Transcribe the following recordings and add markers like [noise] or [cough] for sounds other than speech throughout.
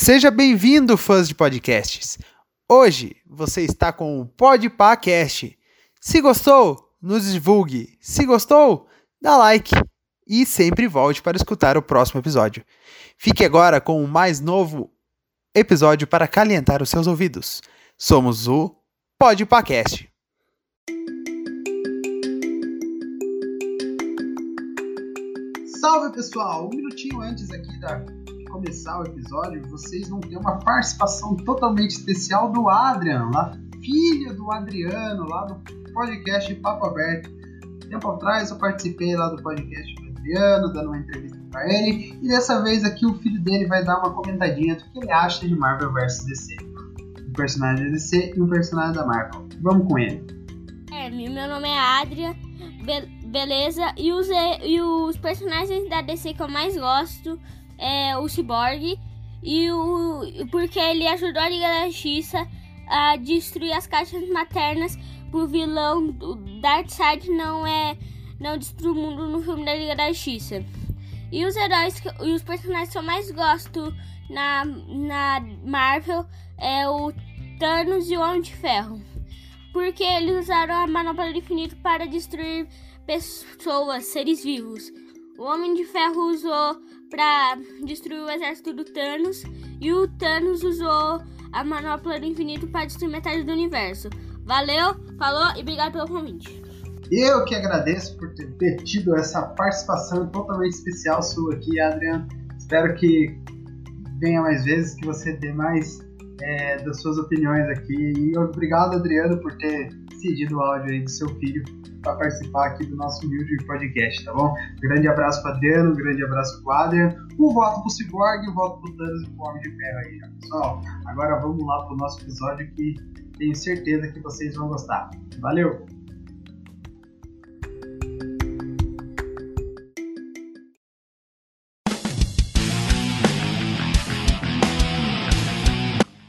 Seja bem-vindo, fãs de podcasts. Hoje você está com o Podpacast. Se gostou, nos divulgue. Se gostou, dá like e sempre volte para escutar o próximo episódio. Fique agora com o mais novo episódio para calentar os seus ouvidos. Somos o Podpacast. Salve pessoal! Um minutinho antes aqui da, começar o episódio, vocês vão ter uma participação totalmente especial do Adrian, lá, filho do Adriano, lá do podcast Papo Aberto. Tempo atrás eu participei lá do podcast do Adriano, dando uma entrevista para ele, e dessa vez aqui o filho dele vai dar uma comentadinha do que ele acha de Marvel vs DC. Um personagem da DC e um personagem da Marvel. Vamos com ele. É, meu nome é Adrian. Be beleza. E os, e os personagens da DC que eu mais gosto é o Cyborg. E o. Porque ele ajudou a Liga da Justiça a destruir as caixas maternas pro vilão do Darkseid não é. Não destruir o mundo no filme da Liga da Justiça. E os heróis e os personagens que eu mais gosto na, na Marvel é o Thanos e o Homem de Ferro. Porque eles usaram a manopla do infinito para destruir pessoas, seres vivos. O Homem de Ferro usou para destruir o exército do Thanos e o Thanos usou a manopla do infinito para destruir metade do universo. Valeu, falou e obrigado pelo convite. Eu que agradeço por ter tido essa participação totalmente especial sua aqui, Adriano. Espero que venha mais vezes, que você dê mais é, das suas opiniões aqui. E obrigado, Adriano, por ter cedido o áudio aí do seu filho para participar aqui do nosso humilde podcast, tá bom? grande abraço para Adriano, grande abraço para Adrian, um voto pro Cyborg, um voto pro Thanos e pro Homem de Ferro aí, pessoal. Agora vamos lá pro nosso episódio que tenho certeza que vocês vão gostar. Valeu!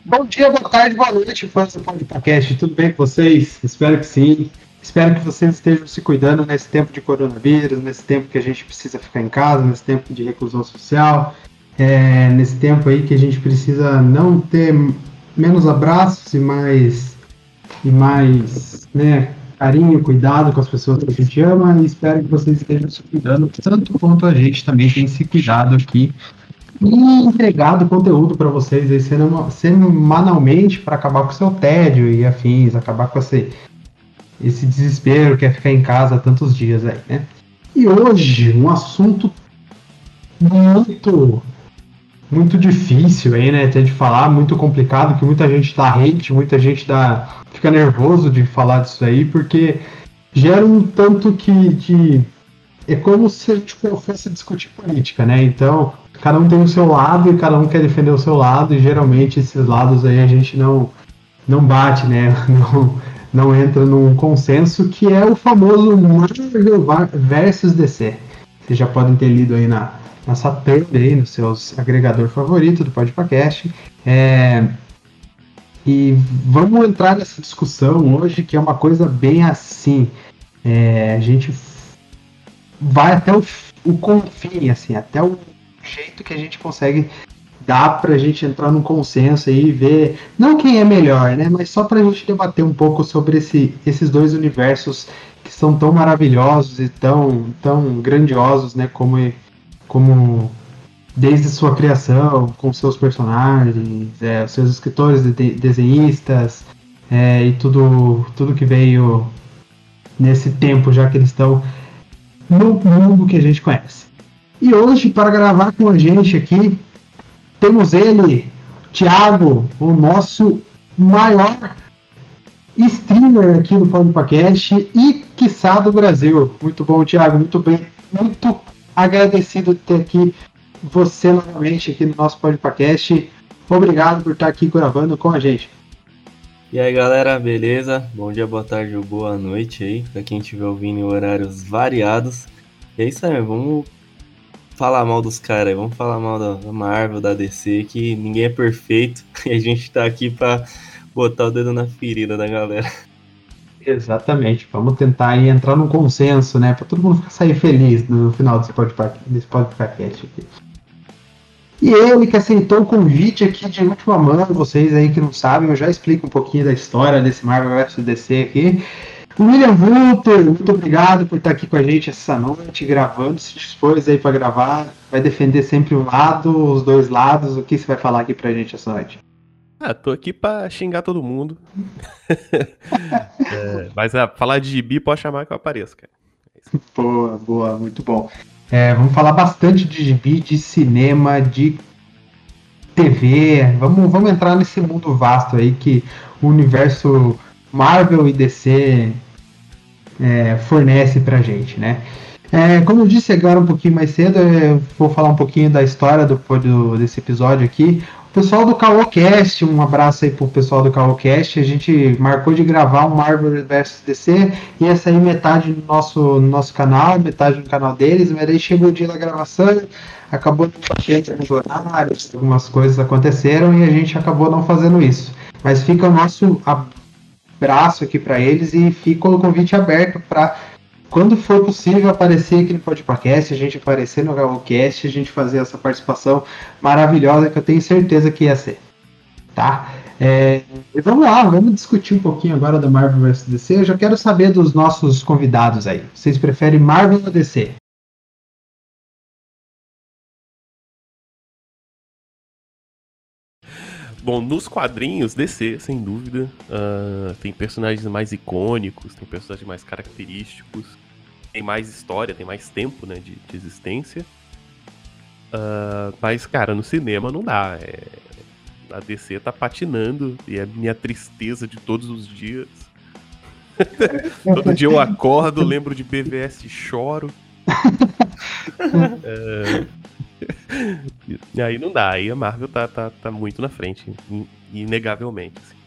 Bom dia, boa tarde, boa noite, fãs do podcast. Tudo bem com vocês? Espero que sim. Espero que vocês estejam se cuidando nesse tempo de coronavírus, nesse tempo que a gente precisa ficar em casa, nesse tempo de reclusão social, é, nesse tempo aí que a gente precisa não ter menos abraços e mais e mais né, carinho, cuidado com as pessoas que a gente ama e espero que vocês estejam se cuidando. Tanto quanto a gente também tem se cuidado aqui e entregado conteúdo para vocês aí semanalmente para acabar com o seu tédio e afins, acabar com esse esse desespero que é ficar em casa tantos dias aí, né? E hoje, um assunto muito muito difícil aí, né, até de falar, muito complicado, que muita gente dá hate, muita gente dá fica nervoso de falar disso aí, porque gera um tanto que de é como se a gente fosse discutir política, né? Então, cada um tem o seu lado e cada um quer defender o seu lado, e geralmente esses lados aí a gente não não bate, né? [laughs] Não, não entra num consenso que é o famoso Marvel versus DC. Vocês já podem ter lido aí na nossa thumb aí, no seu agregador favorito do podcast. É, e vamos entrar nessa discussão hoje, que é uma coisa bem assim. É, a gente vai até o, o confim, assim, até o jeito que a gente consegue dá para a gente entrar num consenso aí e ver, não quem é melhor, né, mas só para a gente debater um pouco sobre esse, esses dois universos que são tão maravilhosos e tão, tão grandiosos, né, como, como desde sua criação, com seus personagens, é, seus escritores, de, desenhistas é, e tudo, tudo que veio nesse tempo, já que eles estão no mundo que a gente conhece. E hoje, para gravar com a gente aqui, temos ele, Thiago, o nosso maior streamer aqui do Podcast e, quiçá, do Brasil. Muito bom, Thiago, muito bem. Muito agradecido de ter aqui você novamente aqui no nosso podcast. Obrigado por estar aqui gravando com a gente. E aí galera, beleza? Bom dia, boa tarde ou boa noite aí, pra quem estiver ouvindo em horários variados. E é isso aí, vamos falar mal dos caras, vamos falar mal da Marvel, da DC, que ninguém é perfeito [laughs] e a gente tá aqui pra botar o dedo na ferida da galera. Exatamente, vamos tentar entrar num consenso, né, pra todo mundo sair feliz no final desse podcast, desse podcast aqui. E ele que aceitou o convite aqui de última mão, vocês aí que não sabem, eu já explico um pouquinho da história desse Marvel vs DC aqui. William Walter, muito obrigado por estar aqui com a gente essa noite, gravando, se dispôs aí para gravar, vai defender sempre um lado, os dois lados, o que você vai falar aqui pra gente essa noite? Ah, tô aqui pra xingar todo mundo. [laughs] é, mas ah, falar de gibi pode chamar que eu apareço, cara. boa, boa, muito bom. É, vamos falar bastante de gibi, de cinema, de TV. Vamos, vamos entrar nesse mundo vasto aí que o universo Marvel e DC é, fornece pra gente, né? É, como eu disse agora um pouquinho mais cedo, eu vou falar um pouquinho da história do, do desse episódio aqui. O pessoal do Caocast, um abraço aí pro pessoal do Caocast. A gente marcou de gravar um Marvel vs DC, ia sair metade no nosso, no nosso canal, metade no canal deles, mas aí chegou o dia da gravação, acabou de nos horários, algumas coisas aconteceram e a gente acabou não fazendo isso. Mas fica o nosso abraço aqui para eles e fica o convite aberto para quando for possível aparecer aqui no podcast, a gente aparecer no Galocast, a gente fazer essa participação maravilhosa que eu tenho certeza que ia ser. Tá? É, vamos lá, vamos discutir um pouquinho agora da Marvel vs DC. Eu já quero saber dos nossos convidados aí. Vocês preferem Marvel ou DC? Bom, nos quadrinhos, DC, sem dúvida. Uh, tem personagens mais icônicos, tem personagens mais característicos, tem mais história, tem mais tempo né, de, de existência. Uh, mas, cara, no cinema não dá. É... A DC tá patinando e é a minha tristeza de todos os dias. [laughs] Todo dia eu acordo, lembro de BVS e choro. [laughs] é... e aí não dá, aí a Marvel tá, tá, tá muito na frente, inegavelmente. Assim.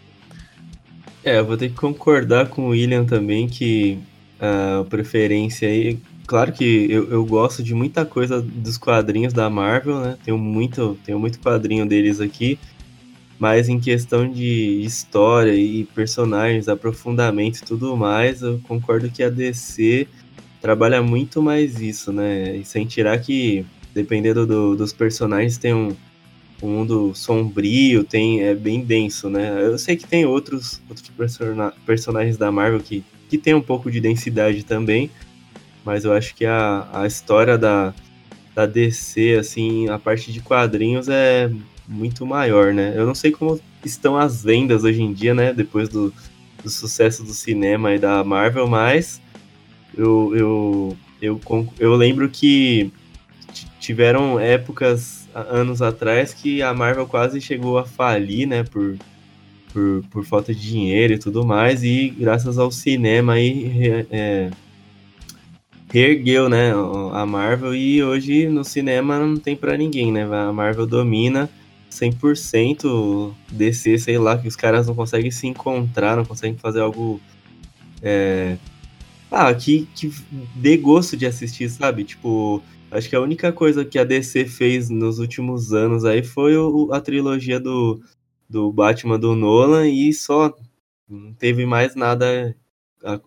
É, eu vou ter que concordar com o William também que a preferência aí. Claro que eu, eu gosto de muita coisa dos quadrinhos da Marvel, né? Tenho muito, tenho muito quadrinho deles aqui. Mas em questão de história e personagens, aprofundamento e tudo mais, eu concordo que a DC trabalha muito mais isso, né? E sem tirar que dependendo do, dos personagens, tem um, um mundo sombrio, tem é bem denso, né? Eu sei que tem outros, outros persona, personagens da Marvel que, que tem um pouco de densidade também, mas eu acho que a, a história da, da DC, assim, a parte de quadrinhos é muito maior, né? Eu não sei como estão as vendas hoje em dia, né? Depois do, do sucesso do cinema e da Marvel, mas eu, eu, eu, eu lembro que tiveram épocas anos atrás que a Marvel quase chegou a falir, né, por, por, por falta de dinheiro e tudo mais, e graças ao cinema aí é, reergueu, né, a Marvel, e hoje no cinema não tem para ninguém, né, a Marvel domina 100% DC, sei lá, que os caras não conseguem se encontrar, não conseguem fazer algo é, ah, que, que dê gosto de assistir, sabe? Tipo, Acho que a única coisa que a DC fez nos últimos anos aí foi o, a trilogia do, do Batman do Nolan e só não teve mais nada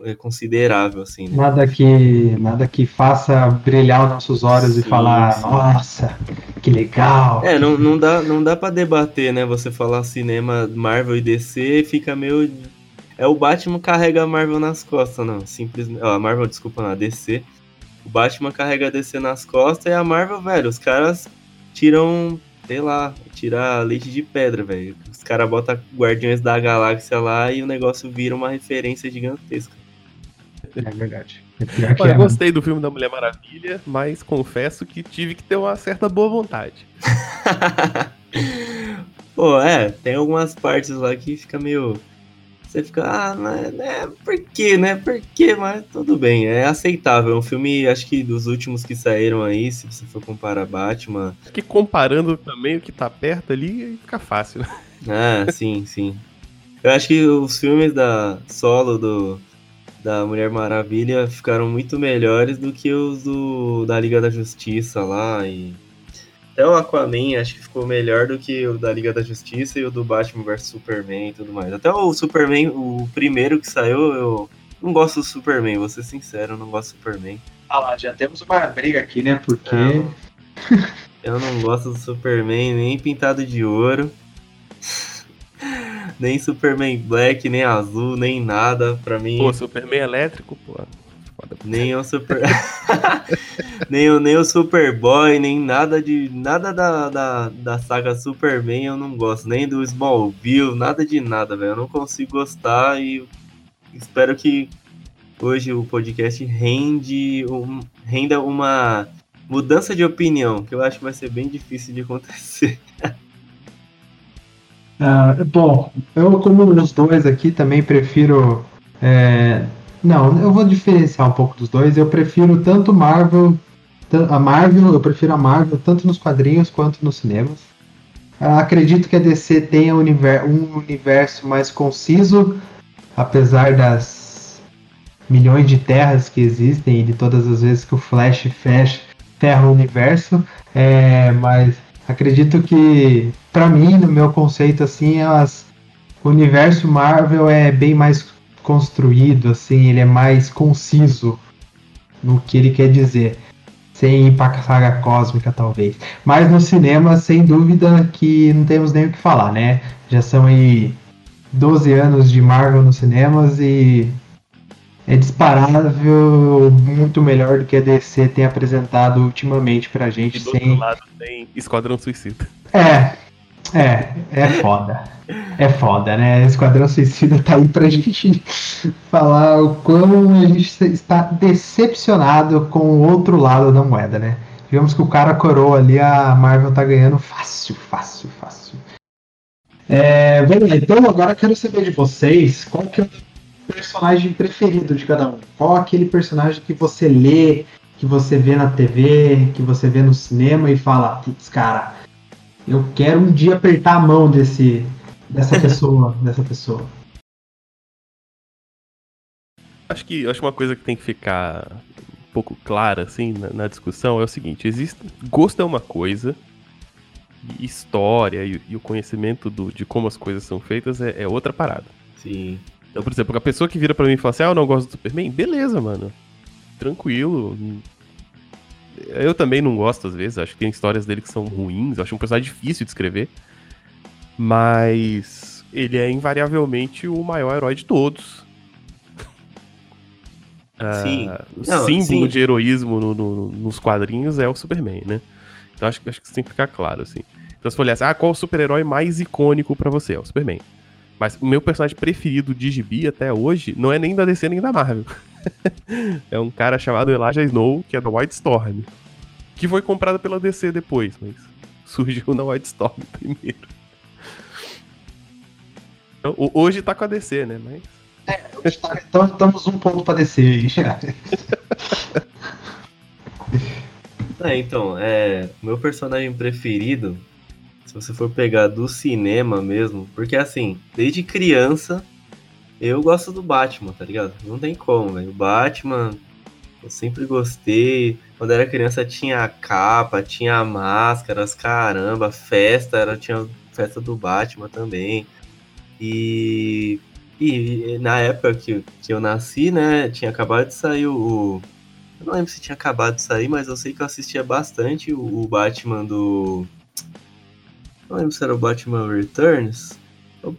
é, considerável assim. Né? Nada que nada que faça brilhar os nossos olhos sim, e falar, sim. nossa, que legal. É, não, não dá não dá para debater, né? Você falar cinema Marvel e DC fica meio é o Batman carrega a Marvel nas costas, não. Simplesmente, ó, a Marvel, desculpa, não, a DC o Batman carrega a DC nas costas e a Marvel, velho, os caras tiram, sei lá, tirar leite de pedra, velho. Os caras botam Guardiões da Galáxia lá e o negócio vira uma referência gigantesca. É verdade. É Olha, eu gostei do filme da Mulher Maravilha, mas confesso que tive que ter uma certa boa vontade. [laughs] Pô, é, tem algumas partes lá que fica meio você fica, ah, mas, né, por quê, né? Por quê? Mas tudo bem, é aceitável. É um filme, acho que dos últimos que saíram aí, se você for comparar Batman. Que comparando também o que tá perto ali, fica fácil, né? Ah, sim, sim. Eu acho que os filmes da solo do, da Mulher Maravilha ficaram muito melhores do que os do, da Liga da Justiça lá e até o Aquaman acho que ficou melhor do que o da Liga da Justiça e o do Batman vs Superman e tudo mais. Até o Superman, o primeiro que saiu, eu não gosto do Superman, vou ser sincero, eu não gosto do Superman. Ah lá, já temos uma briga aqui, né? Porque. [laughs] Eu não gosto do Superman nem pintado de ouro. [laughs] nem Superman Black, nem azul, nem nada. Pra mim. Pô, Superman elétrico, pô. Nem o Super. [laughs] nem, o, nem o Superboy, nem nada de. Nada da, da, da saga Superman eu não gosto. Nem do Smallville, nada de nada, velho. Eu não consigo gostar e espero que hoje o podcast rende um, renda uma mudança de opinião, que eu acho que vai ser bem difícil de acontecer. Uh, [laughs] bom, eu como os dois aqui também prefiro. É, não, eu vou diferenciar um pouco dos dois. Eu prefiro tanto Marvel, a Marvel, eu prefiro a Marvel tanto nos quadrinhos quanto nos cinemas. Uh, acredito que a DC tenha um universo, mais conciso, apesar das milhões de terras que existem e de todas as vezes que o Flash fecha, ferra o universo. É, mas acredito que, para mim, no meu conceito, assim, as, o universo Marvel é bem mais construído, assim, ele é mais conciso no que ele quer dizer. Sem ir pra saga cósmica, talvez. Mas no cinema, sem dúvida que não temos nem o que falar, né? Já são aí 12 anos de Marvel nos cinemas e é disparável muito melhor do que a DC tem apresentado ultimamente pra gente. E do sem... outro lado tem Esquadrão Suicida. É, é, é foda. É foda, né? Esquadrão Suicida tá aí pra [laughs] gente falar o quão a gente está decepcionado com o outro lado da moeda, né? Digamos que o cara coroa ali, a Marvel tá ganhando fácil, fácil, fácil. É, vamos lá, então agora eu quero saber de vocês qual que é o personagem preferido de cada um. Qual aquele personagem que você lê, que você vê na TV, que você vê no cinema e fala, putz, cara, eu quero um dia apertar a mão desse, dessa pessoa, [laughs] dessa pessoa. Acho que, acho uma coisa que tem que ficar um pouco clara, assim, na, na discussão é o seguinte, existe, gosto é uma coisa, história e, e, o conhecimento do, de como as coisas são feitas é, é outra parada. Sim. Então, por exemplo, a pessoa que vira para mim e fala assim, ah, eu não gosto do Superman, beleza, mano. Tranquilo. Eu também não gosto, às vezes. Acho que tem histórias dele que são ruins. Acho um personagem difícil de escrever. Mas ele é invariavelmente o maior herói de todos. [laughs] Sim. O não, símbolo sim. de heroísmo no, no, nos quadrinhos é o Superman, né? Então acho, acho que isso tem que ficar claro, assim. Então se for olhar assim, ah, qual o super-herói mais icônico para você? É o Superman. Mas o meu personagem preferido de gibi até hoje não é nem da DC nem da Marvel. [laughs] [laughs] é um cara chamado Elijah Snow, que é da White Storm. Que foi comprado pela DC depois, mas surgiu na White Storm [laughs] primeiro. Então, hoje tá com a DC, né? Mas... É, então estamos um ponto pra descer aí já. [laughs] É, então, é. Meu personagem preferido, se você for pegar do cinema mesmo, porque assim, desde criança eu gosto do Batman, tá ligado? Não tem como, velho. O Batman, eu sempre gostei. Quando era criança tinha a capa, tinha máscaras, caramba, festa, era, tinha festa do Batman também. E, e na época que, que eu nasci, né, tinha acabado de sair o. Eu não lembro se tinha acabado de sair, mas eu sei que eu assistia bastante o, o Batman do. Não lembro se era o Batman Returns.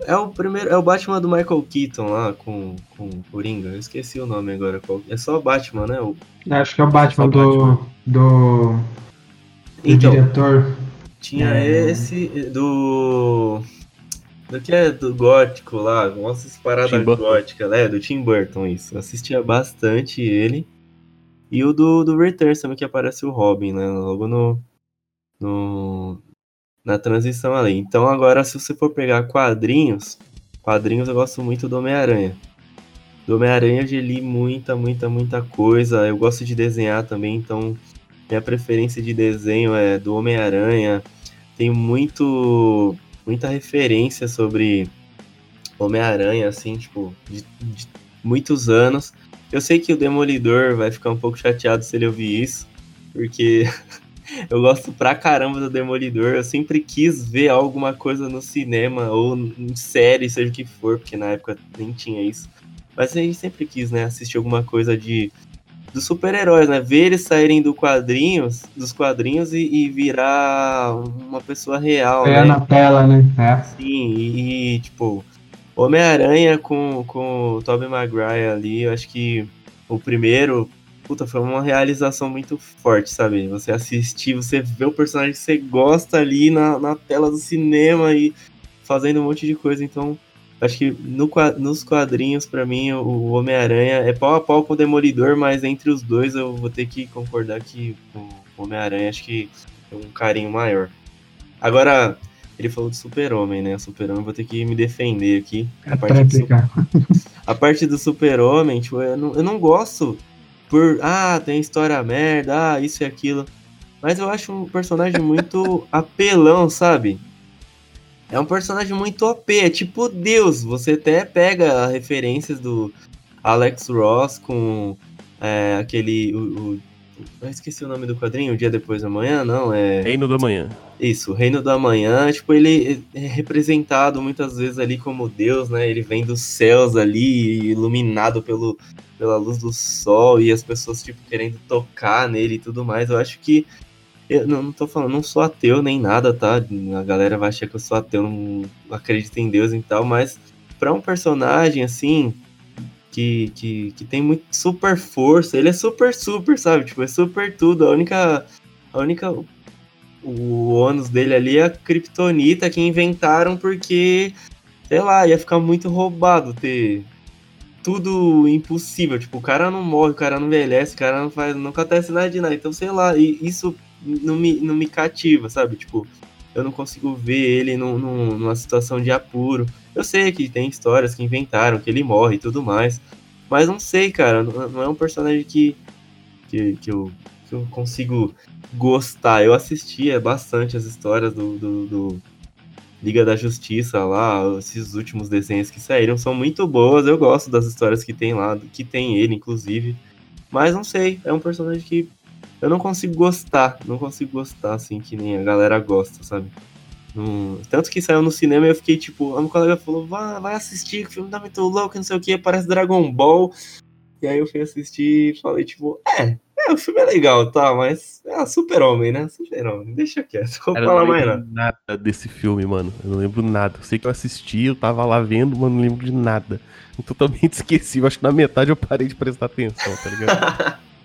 É o primeiro, é o Batman do Michael Keaton lá com, com o Coringa. Eu esqueci o nome agora. qual- É só o Batman, né? O, Acho que é o Batman o do, Batman. do, do Então, diretor. tinha É. esse do. Do que é do gótico lá, nossa, essa parada Tim Burton. gótica, né? Do Tim Burton, isso. Eu assistia bastante ele. E o do, do Returns também, que aparece o Robin, né? Logo no. no na transição ali. Então agora, se você for pegar quadrinhos, quadrinhos eu gosto muito do Homem-Aranha. Do Homem-Aranha eu li muita, muita, muita coisa. Eu gosto de desenhar também, então minha preferência de desenho é do Homem-Aranha. Tem muito, muita referência sobre Homem-Aranha, assim, tipo, de, de muitos anos. Eu sei que o Demolidor vai ficar um pouco chateado se ele ouvir isso, porque [laughs] [laughs] eu gosto pra caramba do Demolidor. Eu sempre quis ver alguma coisa no cinema ou em série, seja o que for, porque na época nem tinha isso. Mas a gente sempre quis, né, assistir alguma coisa de dos super-heróis, né? Ver eles saírem do quadrinhos, dos quadrinhos e, e virar uma pessoa real, É né? na tela, né? É. Sim, e, e, tipo, Homem-Aranha com, com o Tobey Maguire ali, eu acho que o primeiro, puta, foi uma realização muito forte, sabe? Você assistir, você vê o personagem que você gosta ali na, na tela do cinema e fazendo um monte de coisa, então acho que no, nos quadrinhos, pra mim, o, Homem-Aranha é pau a pau com o Demolidor, mas entre os dois eu vou ter que concordar que o Homem-Aranha acho que tem um carinho maior. Agora, ele falou de Super-Homem, né? Super-Homem, vou ter que me defender aqui. É A parte, do, [laughs] a parte do Super-Homem, tipo, eu não, eu não gosto por. Ah, tem história merda, ah, isso e aquilo. Mas eu acho um personagem [laughs] muito apelão, sabe? É um personagem muito OP, é tipo Deus. Você até pega referências do Alex Ross com é, aquele. O, o- eu esqueci o nome do quadrinho, o dia depois da manhã, não? É. Reino da Manhã. Isso, o Reino da Manhã, tipo, ele é representado muitas vezes ali como Deus, né? Ele vem dos céus ali, iluminado pelo, pela luz do sol, e as pessoas, tipo, querendo tocar nele e tudo mais. Eu acho que. Eu não, não tô falando, não sou ateu nem nada, tá? A galera vai achar que eu sou ateu, não acredito em Deus e tal, mas pra um personagem assim. Que, que, que tem muito super força, ele é super, super, sabe? Tipo, é super tudo. A única. A única o ônus dele ali é a Kryptonita que inventaram porque, sei lá, ia ficar muito roubado ter tudo impossível. Tipo, o cara não morre, o cara não envelhece, o cara não faz, não acontece nada de nada. Então, sei lá, e isso não me, não me cativa, sabe? Tipo, eu não consigo ver ele num, num- numa situação de apuro. Eu sei que tem histórias que inventaram, que ele morre e tudo mais. Mas não sei, cara, não, não é um personagem que, que, que, eu, que eu consigo gostar. Eu assistia bastante as histórias do, do, do Liga da Justiça lá, esses últimos desenhos que saíram são muito boas. Eu gosto das histórias que tem lá, que tem ele, inclusive. Mas não sei, é um personagem que eu não consigo gostar. Não consigo gostar, assim, que nem a galera gosta, sabe? Não- Tanto que saiu no cinema e eu fiquei tipo, um colega falou, vai, vai assistir, que o filme tá muito louco, não sei o que, parece Dragon Ball. E aí eu fui assistir e falei, tipo, é, é, o filme é legal, tá, mas é super-homem, né? Super-homem, deixa quieto, vou Cara, falar não mais lembro nada. nada desse filme, mano. Eu não lembro nada. Eu sei que eu assisti, eu tava lá vendo, mas não lembro de nada. Eu totalmente [laughs] esqueci. Eu acho que na metade eu parei de prestar atenção, tá ligado? [laughs]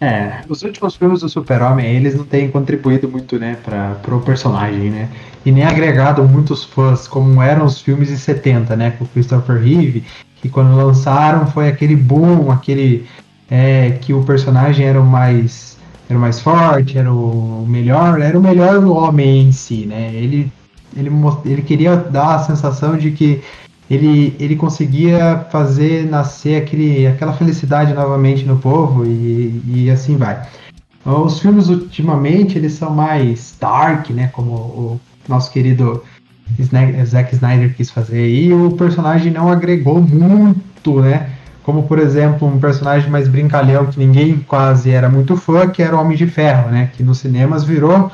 É, os últimos filmes do Super-Homem, eles não têm contribuído muito, né, para pro personagem, né? E nem agregado muitos fãs, como eram os filmes de 70, né, com Christopher Reeve, que quando lançaram foi aquele boom, aquele é, que o personagem era o mais era o mais forte, era o melhor, era o melhor homem em si, né? Ele ele, ele queria dar a sensação de que ele, ele conseguia fazer nascer aquele, aquela felicidade novamente no povo e, e assim vai. Os filmes ultimamente eles são mais dark, né? Como o nosso querido Zack Snyder quis fazer e o personagem não agregou muito, né? Como por exemplo um personagem mais brincalhão que ninguém quase era muito fã, que era o Homem de Ferro, né? Que nos cinemas virou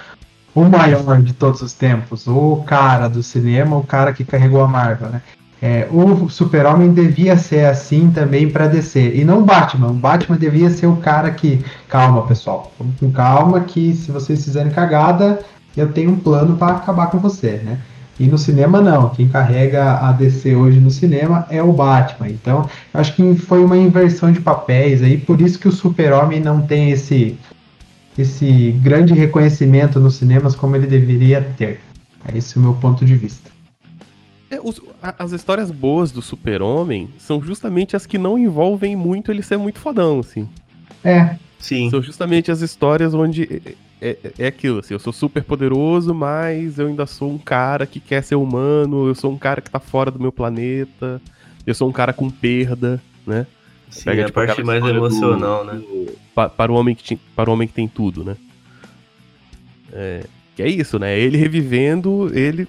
o maior de todos os tempos, o cara do cinema, o cara que carregou a Marvel, né? É, o Super-Homem devia ser assim também para descer. E não o Batman. O Batman devia ser o cara que. Calma, pessoal. Vamos com calma, que se vocês fizerem cagada, eu tenho um plano para acabar com você, né? E no cinema, não. Quem carrega a DC hoje no cinema é o Batman. Então, eu acho que foi uma inversão de papéis aí. Por isso que o Super-Homem não tem esse, esse grande reconhecimento nos cinemas como ele deveria ter. Esse é o meu ponto de vista. É, os- a- as histórias boas do Super-Homem são justamente as que não envolvem muito ele ser muito fodão, assim. É, Sim, São justamente as histórias onde é, é- é aquilo, assim, eu sou super poderoso, mas eu ainda sou um cara que quer ser humano, eu sou um cara que tá fora do meu planeta, eu sou um cara com perda, né? sim, Pega, a tipo, parte mais do- emocional, né? do- pa- para, o homem que ti- para o homem que tem tudo, né? É, que é isso, né? Ele revivendo, ele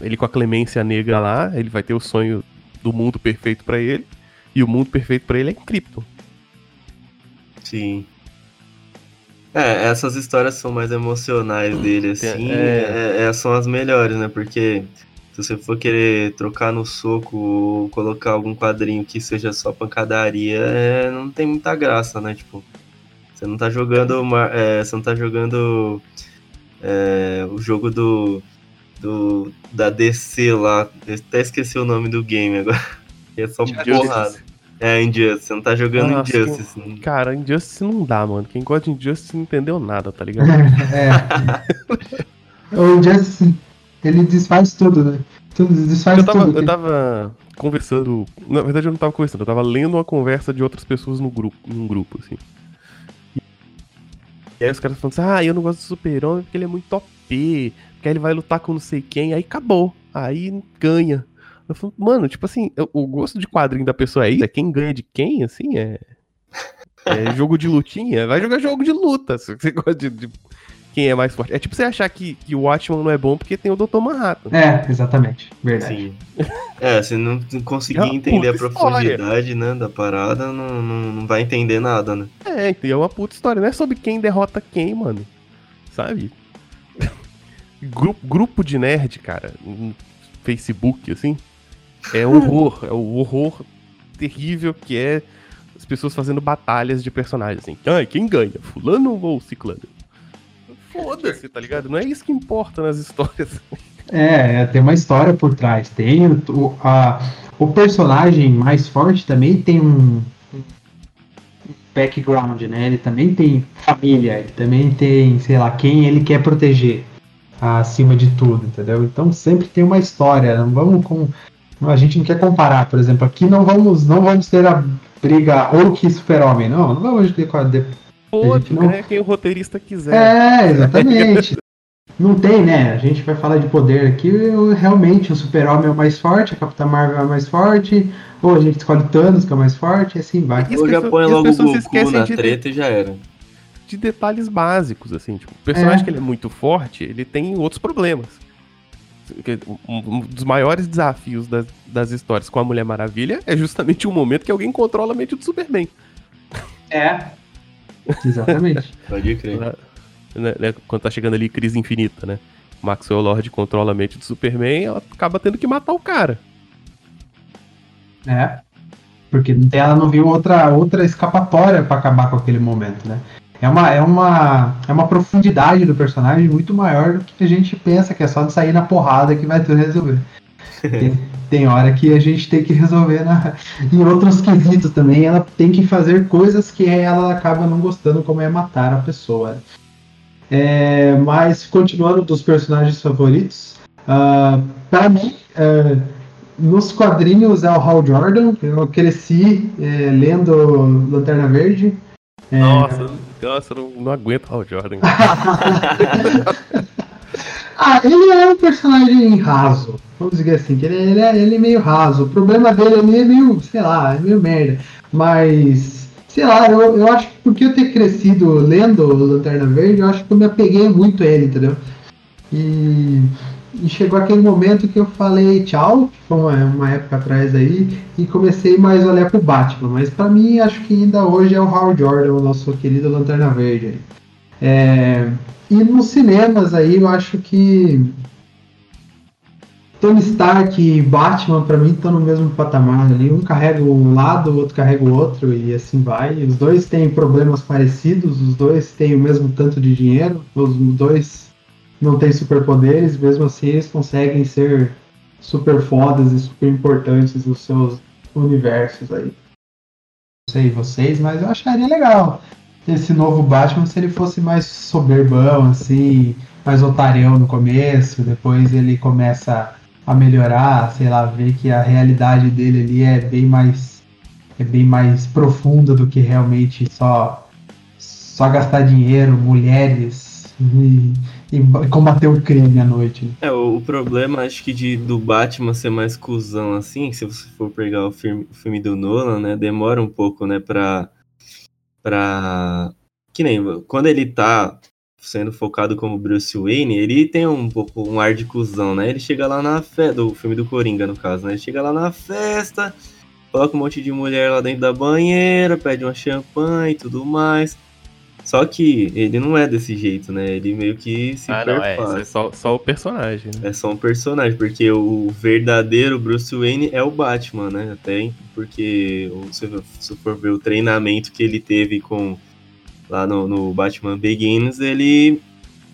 ele com a clemência negra lá, ele vai ter o sonho do mundo perfeito pra ele, e o mundo perfeito pra ele é em Krypton. Sim. É, essas histórias são mais emocionais dele, assim, é- é- é- são as melhores, né? Porque Se você for querer trocar no soco ou colocar algum quadrinho que seja só pancadaria, é, não tem muita graça, né? Tipo, você não tá jogando. Uma, é, você não tá jogando o jogo do, do. da DC lá. Eu até esqueci o nome do game agora. [laughs] É só porrada. É, Injustice. Você não tá jogando Nossa, Injustice. quem- Cara, Injustice não dá, mano. Quem gosta de Injustice não entendeu nada, tá ligado? É. o Justice, ele desfaz tudo, né? Tudo, desfaz Eu tava, tudo. eu tava conversando. Na verdade, eu não tava conversando, eu tava lendo uma conversa de outras pessoas no grupo, num grupo, assim. E aí os caras falando assim, ah, eu não gosto do super-homem porque ele é muito OP, porque aí ele vai lutar com não sei quem, aí acabou. Aí ganha. Eu falo, mano, tipo assim, o gosto de quadrinho da pessoa é isso, é quem ganha de quem, assim, é. É jogo de lutinha, vai jogar jogo de luta, se você [laughs] gosta de, de quem é mais forte. É tipo você achar que, que o Watchman não é bom porque tem o Dr. Manhattan. É, exatamente. Verdade. Sim. É, se não conseguir É entender a profundidade, né, da parada, não, não, não vai entender nada, né? É, então é uma puta história. Não é sobre quem derrota quem, mano. Sabe? Grupo, grupo de nerd, cara, no Facebook, assim, é horror. é o horror terrível que é as pessoas fazendo batalhas de personagens, assim. Ai, quem ganha? Fulano ou ciclano? Foda-se, tá ligado? Não é isso que importa nas histórias. É, é, tem uma história por trás. Tem o, a, o personagem mais forte também tem um background, né? Ele também tem família, ele também tem, sei lá, quem ele quer proteger acima de tudo, entendeu? Então sempre tem uma história. Não vamos com. A gente não quer comparar, por exemplo, aqui não vamos, não vamos ter a briga Hulk e Super-Homem, não. Não vamos ter com a de- Foda-se, não- né? Quem o roteirista quiser. é, exatamente. Não tem, né? A gente vai falar de poder aqui. realmente, o Super-Homem é o mais forte, a Capitã Marvel é o mais forte, ou a gente escolhe Thanos, que é o mais forte, e assim vai. Ou já põe logo o Goku na de- treta e já era. De detalhes básicos, assim, tipo, o personagem É. que ele é muito forte, ele tem outros problemas. Um dos maiores desafios das, das histórias com a Mulher Maravilha é justamente o momento que alguém controla a mente do Superman. É. Exatamente. [laughs] Pode crer. Né, né, Quando tá chegando ali crise infinita, né? Maxwell Lord controla a mente do Superman, ela acaba tendo que matar o cara. É. Porque ela não viu outra, outra escapatória pra acabar com aquele momento, né? É uma, é, uma, é uma profundidade do personagem muito maior do que a gente pensa, que é só de sair na porrada que vai tudo resolver. [laughs] Tem, tem hora que a gente tem que resolver na, em outros quesitos também. Ela tem que fazer coisas que ela acaba não gostando, como é matar a pessoa. É, mas continuando dos personagens favoritos, ah, para mim, ah, nos quadrinhos é o Hal Jordan. Eu cresci é, lendo Lanterna Verde. É, Nossa, nossa, não, não aguento o Jordan. [laughs] Ah, ele é um personagem raso. Vamos dizer assim, que ele, ele, é, ele é meio raso. O problema dele ali é meio, sei lá, é meio merda. Mas, sei lá, eu, eu acho que porque eu ter crescido lendo Lanterna Verde, eu acho que eu me apeguei muito a ele, entendeu? E, e chegou aquele momento que eu falei tchau, que foi uma, uma época atrás aí, e comecei mais a olhar pro Batman. Mas pra mim, acho que ainda hoje é o Hal Jordan, o nosso querido Lanterna Verde. É, e nos cinemas aí eu acho que Tony Stark e Batman pra mim estão no mesmo patamar ali. Um carrega um lado, o outro carrega o outro e assim vai. Os dois têm problemas parecidos, os dois têm o mesmo tanto de dinheiro, os dois não têm superpoderes, mesmo assim eles conseguem ser super fodas e super importantes nos seus universos aí. Não sei vocês, mas eu acharia legal esse novo Batman se ele fosse mais soberbão, assim, mais otarião no começo, depois ele começa a melhorar, sei lá, ver que a realidade dele ali é bem mais é bem mais profunda do que realmente só só gastar dinheiro, mulheres e, e combater o crime à noite. né? É, o, o problema, acho que de, do Batman ser mais cuzão assim, se você for pegar o filme, o filme do Nolan, né, demora um pouco, né, pra, pra... Que nem, quando ele tá sendo focado como Bruce Wayne, ele tem um pouco um ar de cuzão, né, ele chega lá na festa, do filme do Coringa, no caso, né, ele chega lá na festa, coloca um monte de mulher lá dentro da banheira, pede uma champanhe e tudo mais... Só que ele não é desse jeito, né? Ele meio que se ah, não, é, é só, só o personagem, né? É só um personagem, porque o verdadeiro Bruce Wayne é o Batman, né? Até porque se for ver o treinamento que ele teve com lá no, no Batman Begins, ele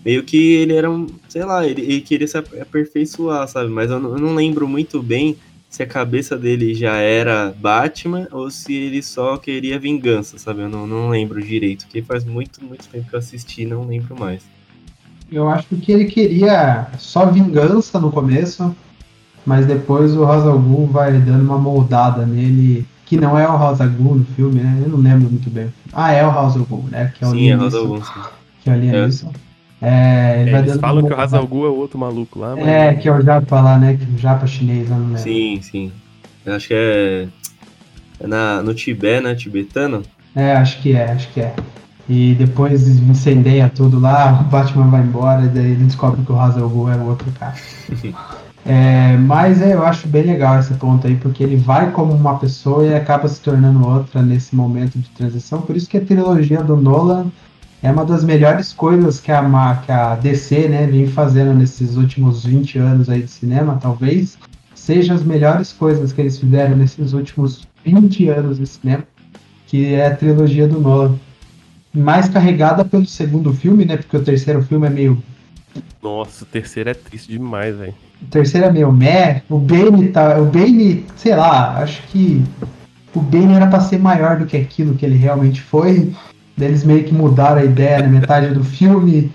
meio que ele era um, sei lá, ele, ele queria se aperfeiçoar, sabe? Mas eu não, eu não lembro muito bem se a cabeça dele já era Batman ou se ele só queria vingança, sabe? Eu não, não lembro direito, porque faz muito, muito tempo que eu assisti não lembro mais. Eu acho que ele queria só vingança no começo, mas depois o Rosa Ghul vai dando uma moldada nele, que não é o Rosa Ghul no filme, né? Eu não lembro muito bem. Ah, é o Rosa Ghul, né? Que é o sim, é o Rosa Ghul, sim. Que é, é. isso. É, ele é, eles falam que o Hazalgu é o outro maluco lá. Mas... É, que é o Japa lá, né? Que o Japa chinês, não lembro. Sim, sim. Eu acho que é, é na, no Tibete, né? Tibetano? É, acho que é, acho que é. E depois incendeia tudo lá, [laughs] o Batman vai embora, e daí ele descobre que o Hazalgu é o outro cara. [laughs] é, mas é, eu acho bem legal esse ponto aí, porque ele vai como uma pessoa e acaba se tornando outra nesse momento de transição. Por isso que a trilogia do Nolan é uma das melhores coisas que a, que a DC né, vem fazendo nesses últimos 20 anos aí de cinema, talvez seja as melhores coisas que eles fizeram nesses últimos 20 anos de cinema, que é a trilogia do Nolan. Mais carregada pelo segundo filme, né? Porque o terceiro filme é meio. Nossa, o terceiro é triste demais, velho. O terceiro é meio meh. O Bane tá. O Bane, sei lá, acho que o Bane era pra ser maior do que aquilo que ele realmente foi. Eles meio que mudaram a ideia na metade do filme.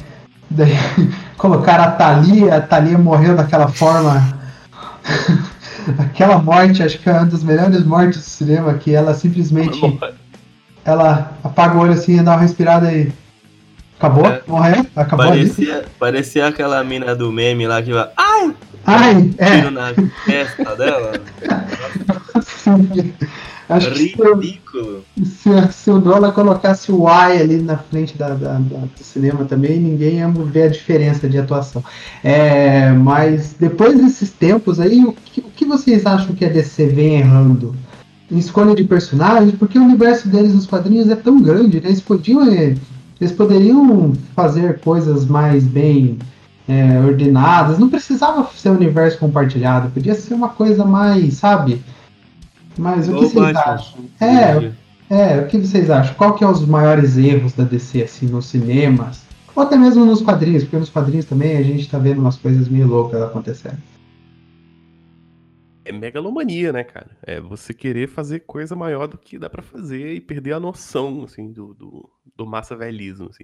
Daí [laughs] colocaram a Thalia, a Thalia morreu daquela forma. [laughs] Aquela morte, acho que é uma das melhores mortes do cinema, que ela simplesmente. Ela apaga o olho assim, dá uma respirada e. Acabou? É, Morreu? Acabou parecia, parecia aquela mina do meme lá que vai. Ai! Ai! É. Tiro na testa dela. [laughs] Sim. Acho Ridículo. Que se, se, o Nolan colocasse o Y ali na frente da, da, da, do cinema também, ninguém ia ver a diferença de atuação. É, mas depois desses tempos aí, o que, o que vocês acham que a DC vem errando? Em escolha de personagens, porque o universo deles nos quadrinhos é tão grande, né? eles podiam. Eles poderiam fazer coisas mais bem é, ordenadas, não precisava ser um universo compartilhado, podia ser uma coisa mais, sabe? Mas o que vocês acham? É, é, o que vocês acham? Qual que é os maiores erros da DC, assim, nos cinemas? Ou até mesmo nos quadrinhos, porque nos quadrinhos também a gente tá vendo umas coisas meio loucas acontecendo. É megalomania, né, cara? É você querer fazer coisa maior do que dá para fazer e perder a noção, assim, do, do, do massa velhismo, assim.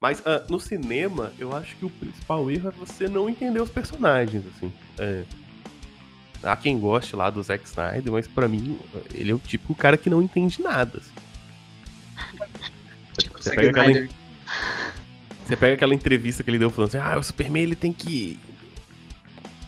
Mas uh, no cinema, eu acho que o principal erro é você não entender os personagens, assim. É, Há quem goste lá do Zack Snyder, mas para mim, ele é o tipo cara que não entende nada. Assim. Tipo, você, pega aquela, você pega aquela entrevista que ele deu falando assim: ah, o Superman ele tem que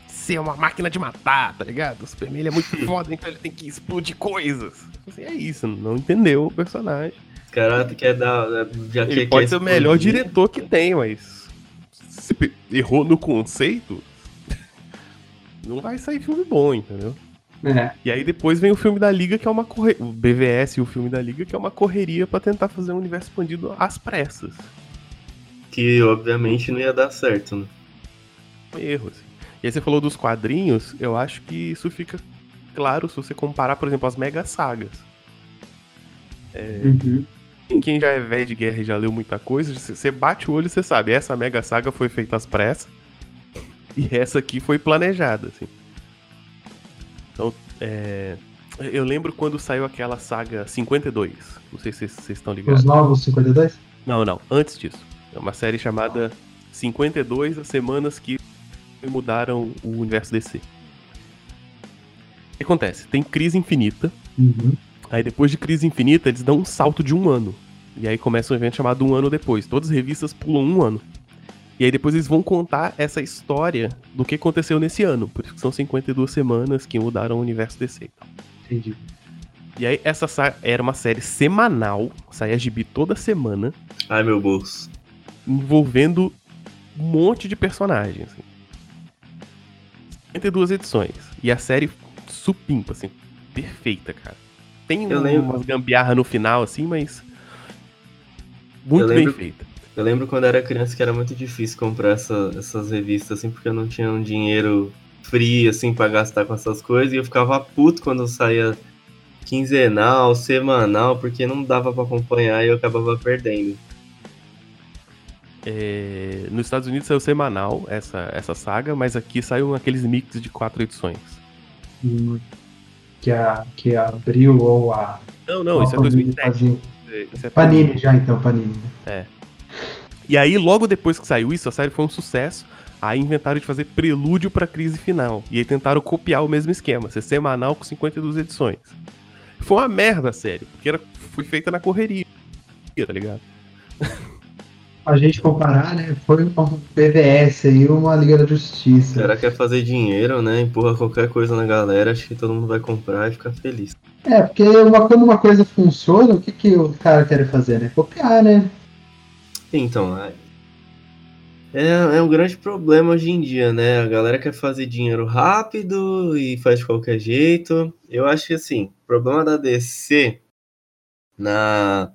ser uma máquina de matar, tá ligado? O Superman ele é muito [laughs] foda, então ele tem que explodir coisas. Assim, é isso, não entendeu o personagem. Cara, quer dar. Já ele pode ser o melhor diretor que tem, mas. Se errou no conceito, não vai sair filme bom, entendeu? É. E aí depois vem o filme da Liga, que é uma correria. O BVS e o filme da Liga, que é uma correria para tentar fazer um universo expandido às pressas. Que obviamente não ia dar certo, né? Erro, assim. E aí você falou dos quadrinhos, eu acho que isso fica claro se você comparar, por exemplo, as mega sagas. É, uhum. Quem já é velho de guerra e já leu muita coisa, você bate o olho e você sabe, essa mega saga foi feita às pressas e essa aqui foi planejada, assim. Então, é... eu lembro quando saiu aquela saga 52. Não sei se vocês estão ligados. Os novos 52? Não, não. Antes disso. É uma série chamada 52 As Semanas que Mudaram o Universo DC. O que acontece? Tem crise infinita. Uhum. Aí depois de crise infinita, eles dão um salto de um ano. E aí começa um evento chamado Um Ano Depois. Todas as revistas pulam um ano. E aí depois eles vão contar essa história do que aconteceu nesse ano. Por isso que são 52 semanas que mudaram o universo DC. Entendi. E aí essa era uma série semanal, saía gibi toda semana. Ai meu bolso. Envolvendo um monte de personagens. Assim. 52 edições. E a série supimpa, assim, perfeita, cara. Tem umas gambiarra no final, assim, mas Muito Eu bem feita. Eu lembro quando era criança que era muito difícil comprar essa- essas revistas, assim, porque eu não tinha um dinheiro free, assim, pra gastar com essas coisas, e eu ficava puto quando saía quinzenal, semanal, porque não dava pra acompanhar e eu acabava perdendo. É, nos Estados Unidos saiu semanal essa, essa saga, mas aqui saiu aqueles mix de quatro edições. Hum, Que a, que a Abril ou a. Não, não, isso é Panini 2007. fazia. Isso é Panini já então, Panini. né? E aí, logo depois que saiu isso, a série foi um sucesso. Aí inventaram de fazer prelúdio pra crise final. E aí tentaram copiar o mesmo esquema, ser semanal com 52 edições. Foi uma merda a série, porque era, foi feita na correria, tá ligado? [laughs] A gente comparar, né? Foi um BVS aí, uma Liga da O Justiça. cara quer fazer dinheiro, né? Empurra qualquer coisa na galera, acho que todo mundo vai comprar e ficar feliz. É, porque uma, quando uma coisa funciona, o que, que o cara quer fazer, né? Copiar, né? Então, é- é, um grande problema hoje em dia, né? A galera quer fazer dinheiro rápido e faz de qualquer jeito. Eu acho que assim, o problema da DC na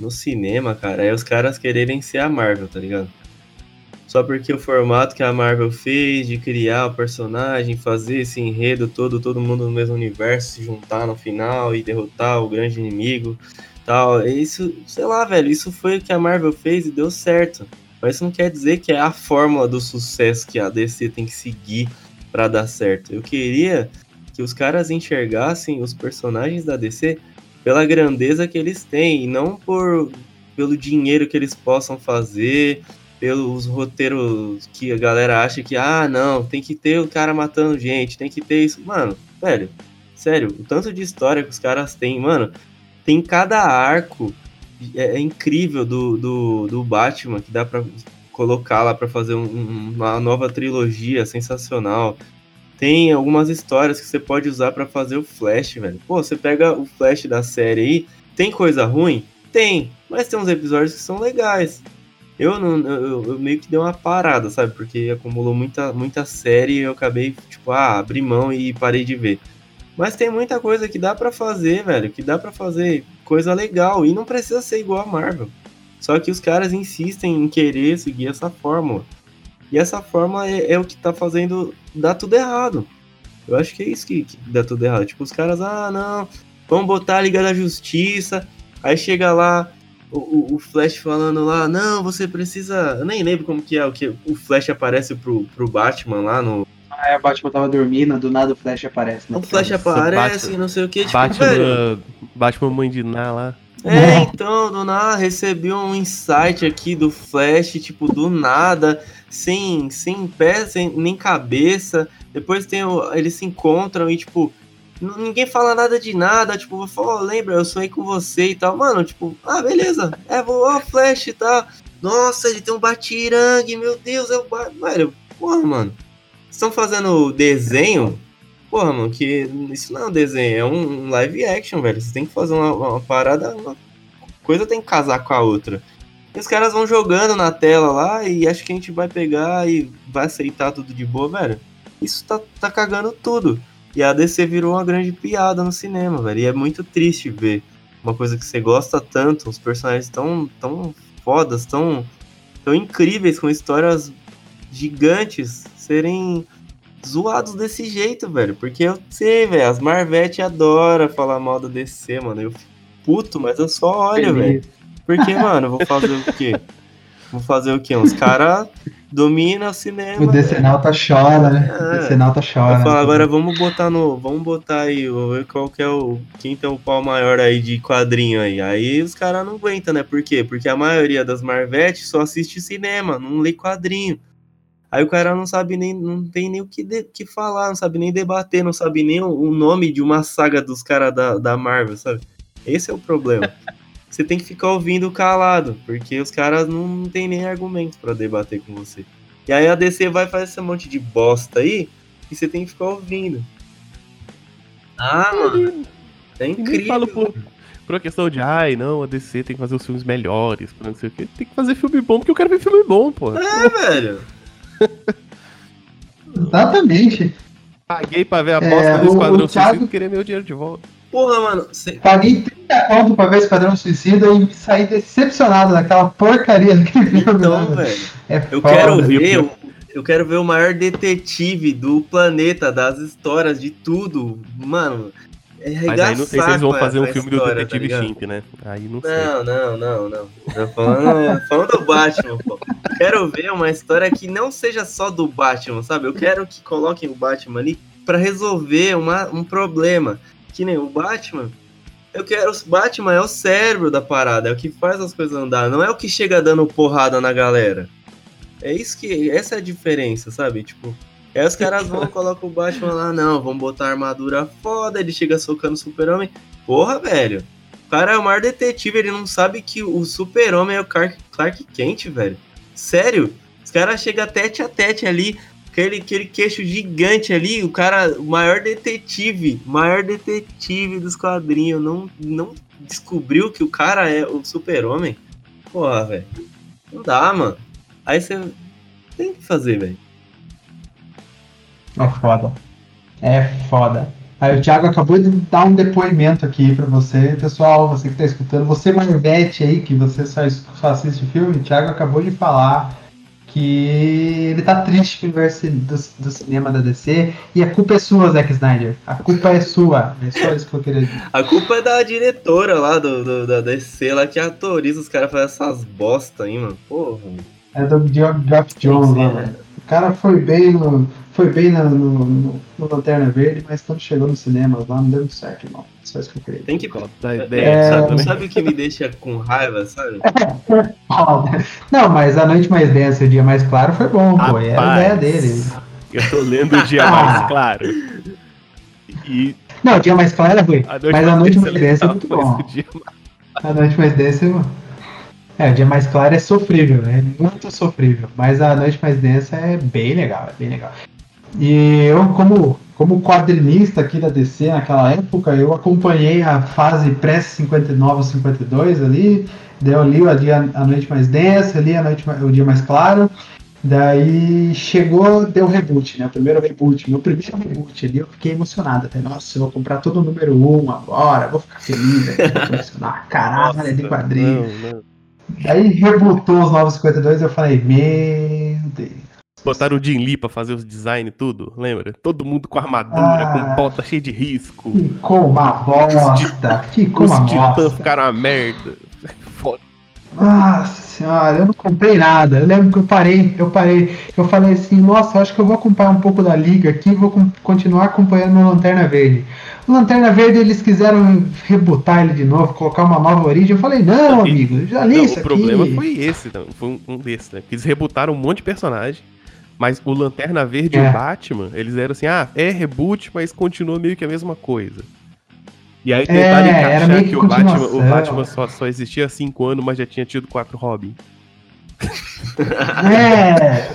no cinema, cara, é os caras quererem ser a Marvel, tá ligado? Só porque o formato que a Marvel fez de criar o personagem, fazer esse enredo todo, todo mundo no mesmo universo, se juntar no final e derrotar o grande inimigo, tal. Isso, sei lá, velho, isso foi o que a Marvel fez e deu certo. Mas isso não quer dizer que é a fórmula do sucesso que a DC tem que seguir pra dar certo. Eu queria que os caras enxergassem os personagens da DC pela grandeza que eles têm e não por pelo dinheiro que eles possam fazer, pelos roteiros que a galera acha que ah, não, tem que ter o cara matando gente, tem que ter isso. Mano, velho, sério, o tanto de história que os caras têm, mano, tem cada arco é, é incrível do, do, do Batman que dá pra colocar lá pra fazer um- um- uma nova trilogia sensacional. Tem algumas histórias que você pode usar pra fazer o Flash, velho. Pô, você pega o Flash da série aí, tem coisa ruim? Tem, mas tem uns episódios que são legais. Eu não, eu, eu meio que dei uma parada, sabe? Porque acumulou muita, muita série e eu acabei, tipo, ah, abri mão e parei de ver. Mas tem muita coisa que dá pra fazer, velho, que dá pra fazer coisa legal e não precisa ser igual a Marvel. Só que os caras insistem em querer seguir essa fórmula. E essa fórmula é, é o que tá fazendo dar tudo errado. Eu acho que é isso que, que dá tudo errado. Tipo, os caras, ah, não, vamos botar a Liga da Justiça. Aí chega lá o, o- o Flash falando lá, não, você precisa. Eu nem lembro como que é o que o Flash aparece pro, pro Batman lá no. Ah, é, o Batman tava dormindo, do nada o Flash aparece. né? O Flash Nossa, aparece, Batman- não sei o que, tipo, velho. Batman, Batman Mãe de Ná lá. É, então, do nada, recebi um insight aqui do Flash, tipo, do nada, sem, sem pé, sem nem cabeça. Depois tem o, eles se encontram e, tipo, ninguém fala nada de nada, tipo, fala, "Ó, lembra, eu sonhei com você e tal. Mano, tipo, ah, beleza, é, vou, ó, Flash e tal. Nossa, ele tem um batirangue, meu Deus, é o Velho, porra, mano. Estão fazendo desenho? Porra, mano, que isso não é um desenho, é um live action, velho. Você tem que fazer uma, uma parada, uma coisa tem que casar com a outra. E os caras vão jogando na tela lá e acho que a gente vai pegar e vai aceitar tudo de boa, velho. Isso tá, tá cagando tudo. E a DC virou uma grande piada no cinema, velho. E é muito triste ver uma coisa que você gosta tanto, os personagens tão, tão fodas, tão, tão incríveis, com histórias gigantes, serem zoados desse jeito, velho. Porque eu sei, velho, as Marvete adoram falar mal da DC, mano. Eu fico puto, mas eu só olho, velho. Porque, mano, vou fazer o quê? Vou fazer o quê? Uns caras dominam o cinema. O Decenalta chora, né? É. O Decenalta Eu chora. falo, agora vamos botar no. Vamos botar aí, vamos ver qual que é o. Quem tem o pau maior aí de quadrinho aí. Aí os caras não aguentam, né? Por quê? Porque a maioria das Marvete só assiste cinema, não lê quadrinho. Aí o cara não sabe nem. Não tem nem o que, de- que falar, não sabe nem debater, não sabe nem o, o nome de uma saga dos caras da, da Marvel, sabe? Esse é o problema. [laughs] Você tem que ficar ouvindo calado, porque os caras não tem nem argumento pra debater com você. E aí a DC vai fazer esse monte de bosta aí, e você tem que ficar ouvindo. Ah, mano. É incrível. fala por, por uma questão de, ai, não, a DC tem que fazer os filmes melhores, pra não sei o quê. Tem que fazer filme bom, porque eu quero ver filme bom, pô. É, velho. Exatamente. Paguei pra ver a É, bosta do o- Esquadrão o Thiago- Suicida e querer meu dinheiro de volta. Porra, mano. Cê... Paguei 30 conto pra ver Esquadrão Suicida e saí decepcionado daquela porcaria daquele filme. Então, velho. É Eu foda. quero ver. o- Eu quero ver o maior detetive do planeta, das histórias, de tudo. Mano, é Mas aí não sei se eles vão fazer um filme do história, Detetive tá? Chimp, né? Aí não sei. Não, não, não, não. Falando, [laughs] falando do Batman, pô. Quero ver uma história que não seja só do Batman, sabe? Eu quero que coloquem o Batman ali pra resolver uma, um problema. Que nem o Batman. Eu quero. O Batman é o cérebro da parada, é o que faz as coisas andar, não é o que chega dando porrada na galera. É isso que. Essa é a diferença, sabe? Tipo. Aí os caras vão, colocam o Batman lá, não, vamos botar armadura foda, ele chega socando o super-homem. Porra, velho. O cara é o maior detetive, ele não sabe que o super-homem é o Clark, Clark Kent, velho. Sério? Os caras chegam tete a tete ali, aquele, aquele queixo gigante ali, o cara, o maior detetive, maior detetive dos quadrinhos, não, não descobriu que o cara é o super-homem? Porra, velho. Não dá, mano. Aí você tem que fazer, velho. É foda. É foda. Aí o Thiago acabou de dar um depoimento aqui pra você, pessoal, você que tá escutando, você Marvete aí, que você só, só assiste filme, o Thiago acabou de falar que ele tá triste com o universo do, do cinema da DC e a culpa é sua, Zack Snyder. A culpa é sua. É só isso que eu queria dizer. A culpa é da diretora lá do, do- da DC, lá que autoriza os caras a fazer essas bosta aí, mano. Porra. É do Geoff Jones Sim, velho. O cara foi bem no. Foi bem no, no, no- no Lanterna Verde, mas quando chegou no cinema lá não deu muito certo, irmão. Só isso que eu queria dizer. Tem que. Da É, ideia, sabe, né? sabe o que me deixa com raiva, sabe? [laughs] Foda. Não, mas a noite mais densa e o dia mais claro foi bom, pô. Era a ideia Rapaz, dele. Eu tô lendo o dia mais [laughs] claro. E Não, o dia mais claro é ruim. a Mas a noite mais densa é muito bom. dia A noite mais densa é. É, o dia mais claro é sofrível, é muito sofrível. Mas a noite mais densa é bem legal, é bem legal. E eu, como, como quadrinista aqui da DC naquela época, eu acompanhei a fase pré-59-52 ali. Daí eu li o dia, a noite mais densa, li a noite, o dia mais claro. Daí chegou, deu reboot, né? O primeiro reboot, meu primeiro reboot ali, eu fiquei emocionado. Até, nossa, eu vou comprar todo o número 1 agora, vou ficar feliz aqui, vou colecionar. Caralho, de quadrinho. Não, não. Daí rebutou os 952 eu falei, meu Deus. Botaram o Jim Lee pra fazer os design e tudo, lembra? Todo mundo com armadura, Ah. com bota cheia de risco. Ficou uma bosta, ficou Os uma titãs bosta. ficaram uma merda. Nossa senhora, eu não comprei nada. Eu lembro que eu parei, eu parei. Eu falei assim, nossa, acho que eu vou acompanhar um pouco da liga aqui e vou continuar acompanhando o Lanterna Verde. O Lanterna Verde, eles quiseram rebutar ele de novo, colocar uma nova origem. Eu falei, não, E- amigo, já li Não, isso o aqui. problema foi esse, não, foi um, desses, né? Eles rebutaram um monte de personagem, mas o Lanterna Verde e É. o Batman, eles eram assim, ah, é reboot, mas continua meio que a mesma coisa. E aí tentaram É, encaixar que, que o Batman, o. Batman só, só existia há cinco anos, mas já tinha tido quatro Robin. É.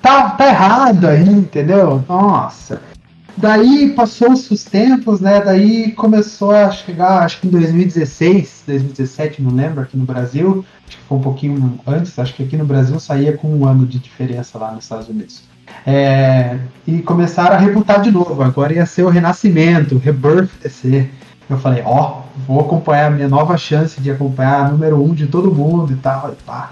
Tá, tá errado aí, entendeu? Nossa. Daí passou os tempos, né? Daí começou a chegar, acho que em 2016, 2017, não lembro, aqui no Brasil. Acho que foi um pouquinho antes, acho que aqui no Brasil saía com um ano de diferença lá nos Estados Unidos. É, e começaram a rebutar de novo. Agora ia ser o Renascimento, o Rebirth DC. Eu falei, ó, vou acompanhar a minha nova chance de acompanhar a número um de todo mundo e tal. E pá.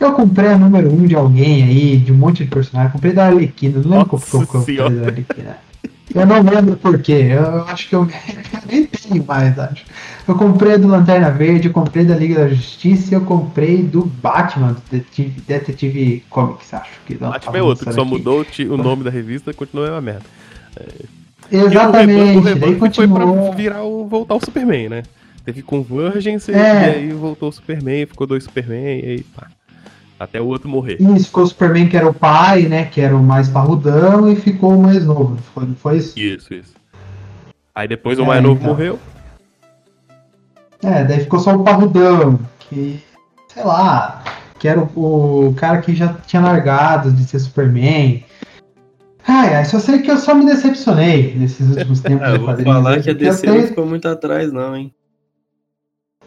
Eu comprei a número um de alguém aí, de um monte de personagem. Comprei da Arlequina, não lembro qual que eu Nossa comprei Senhora. da Arlequina. Eu não lembro por quê. Eu acho que eu [laughs] nem tenho mais, acho. Eu comprei do Lanterna Verde, eu comprei da Liga da Justiça e eu comprei do Batman, do Detetive, Detetive Comics, acho. Que não Batman é outro, que só aqui. mudou o nome da revista e continua a mesma merda. Exatamente, E o daí Rebirth foi pra continuou. virar o, voltar o Superman, né? Teve Convergence É. e aí voltou o Superman, ficou dois Superman e aí pá. Até o outro morrer. Isso, ficou o Superman que era o pai, né? Que era o mais parrudão e ficou o mais novo. Foi, não foi isso? Isso, isso. Aí depois É, o mais novo então. morreu. É, daí ficou só o parrudão, que, sei lá, que era o, o cara que já tinha largado de ser Superman. Ai, ai, só sei que eu só me decepcionei nesses últimos [laughs] tempos de eu vou falar que a DC não ficou muito atrás, não, hein?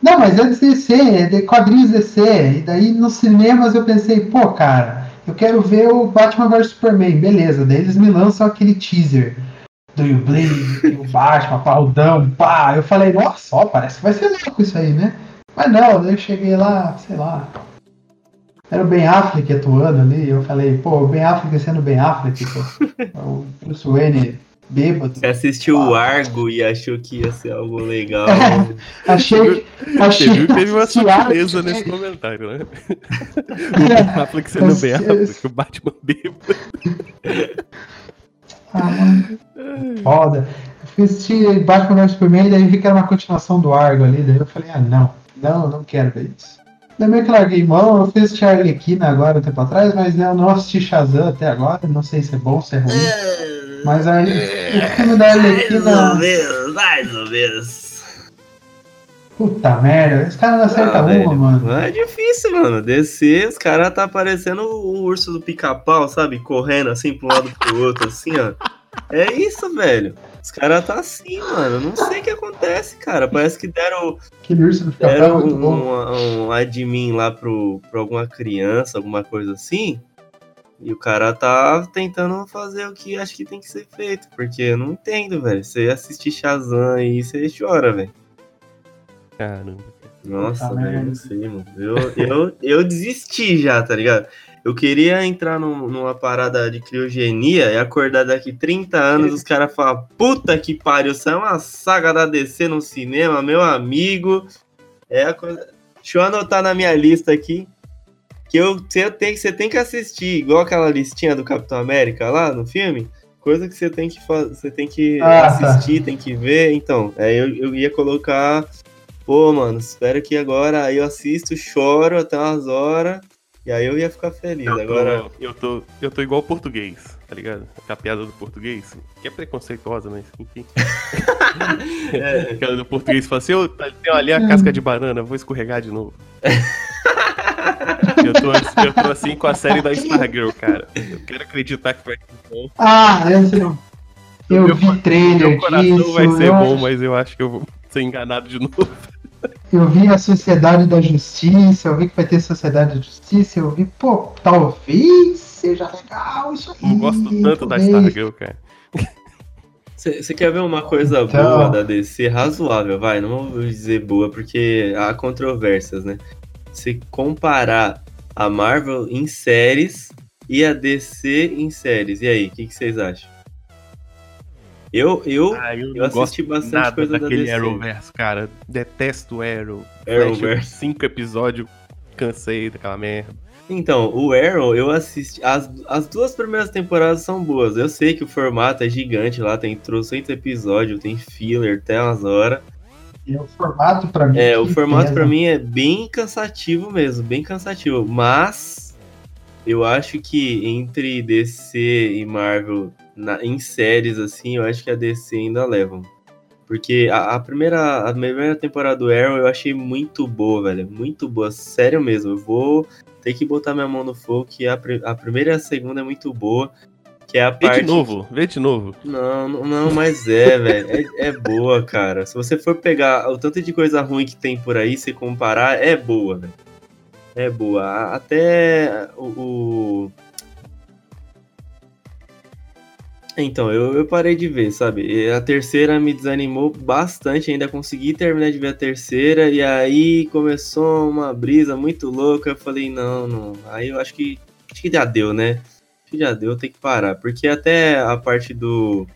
Não, mas é de DC, é de quadrinhos DC. E daí nos cinemas eu pensei, pô, cara, eu quero ver o Batman vs Superman, beleza. Daí eles me lançam aquele teaser. do You Bleed, [laughs] o Batman, parrudão, pá. Eu falei, nossa, ó, parece que vai ser louco isso aí, né? Mas não, daí eu cheguei lá, sei lá. Era o Ben Affleck atuando ali, eu falei, pô, o Ben Affleck sendo Ben Affleck, pô. [laughs] o Bruce Wayne bêbado. Você assistiu o Argo e achou que ia ser algo legal. [laughs] achei, achei Você viu que teve uma [laughs] surpresa nesse comentário, né? [laughs] o Affleck sendo bem Affleck, o Batman bêbado. Ah, mano. Foda. Eu fui assistir Batman vs Superman e daí vi que era uma continuação do Argo ali. Daí eu falei, ah, não, não, não quero ver isso. Daí meio que larguei mão, eu fiz assistir Arlequina agora um tempo atrás, mas né, eu não assisti Shazam até agora, não sei se é bom, se é ruim. Mas aí, o filme da Mais ou Arlequina. menos, mais ou menos. Puta merda, esse cara não acerta Ah, uma, velho, mano. É difícil, mano. Descer, os caras tá parecendo o urso do pica-pau, sabe? Correndo assim um lado pro outro, assim, ó. É isso, velho. Os caras tá assim, mano. Não sei o que acontece, cara. Parece que deram, Aquele urso do deram pica-pau é um, um, um admin lá pro, pra alguma criança, alguma coisa assim. E o cara tá tentando fazer o que acho que tem que ser feito. Porque eu não entendo, velho. Você assiste Shazam aí, você chora, velho. Caramba. Nossa, Puta velho, não sei, mano. Eu, eu, eu desisti já, tá ligado? Eu queria entrar num- numa parada de criogenia e acordar daqui 30 anos os caras falam, puta que pariu, isso é uma saga da DC no cinema, meu amigo. É a coisa. Deixa eu anotar na minha lista aqui. Que eu, você, tem, você tem que assistir, igual aquela listinha do Capitão América lá no filme. Coisa que você tem que fazer, você tem que Ah, tá. assistir, tem que ver. Então, aí eu, eu ia colocar Pô, mano, espero que agora aí eu assisto, choro até umas horas, e aí eu ia ficar feliz. Eu tô, Agora, eu, tô, eu tô igual português, tá ligado? A piada do português, que é preconceituosa, mas enfim. [laughs] é, Aquela do português fala assim, ô, tá- tem ali a casca de banana, vou escorregar de novo. [laughs] eu, tô, assim- eu tô assim com a série da Stargirl, cara. Eu quero acreditar que vai ser bom. Ah, eu sei. não. Eu Meu vi trailer Meu coração disso. vai ser eu, bom, mas eu acho que eu vou ser enganado de novo. eu vi a Sociedade da Justiça, eu vi que vai ter Sociedade da Justiça, eu vi, pô, talvez seja legal isso aí. Eu gosto tanto da talvez. Stargirl, cara. Você quer ver uma coisa Então. boa da DC? Razoável, vai, não vou dizer boa, porque há controvérsias, né? Se comparar a Marvel em séries e a DC em séries, e aí, o que, que vocês acham? Eu, eu, Ah, eu, eu assisti bastante nada coisa da daquele DC. Arrowverse, cara. Detesto o Arrow. Arrowverse. cinco episódios, cansei daquela merda. Então, o Arrow, eu assisti. As, as duas primeiras temporadas são boas. Eu sei que o formato é gigante lá, tem 300 episódios, tem filler até umas horas. O formato pra mim. É, o que formato pesa. pra mim é bem cansativo mesmo, bem cansativo. Mas eu acho que entre DC e Marvel na- em séries, assim, eu acho que a DC ainda levam. Porque a, a primeira, a primeira temporada do Arrow eu achei muito boa, velho. Muito boa, sério mesmo. Eu vou ter que botar minha mão no fogo, que a, a primeira e a segunda é muito boa. Que é a Vê parte. de novo, vê de novo. Não, não, não, mas é, [laughs] velho. É, é boa, cara. Se você for pegar o tanto de coisa ruim que tem por aí, se comparar, é boa, velho. É boa. Até o. o- Então, eu, eu parei de ver, sabe? A terceira me desanimou bastante. Ainda consegui terminar de ver a terceira. E aí começou uma brisa muito louca. Eu falei, não, não. Aí eu acho que. Acho que já deu, né? Já deu, tem que parar. Porque até a parte do.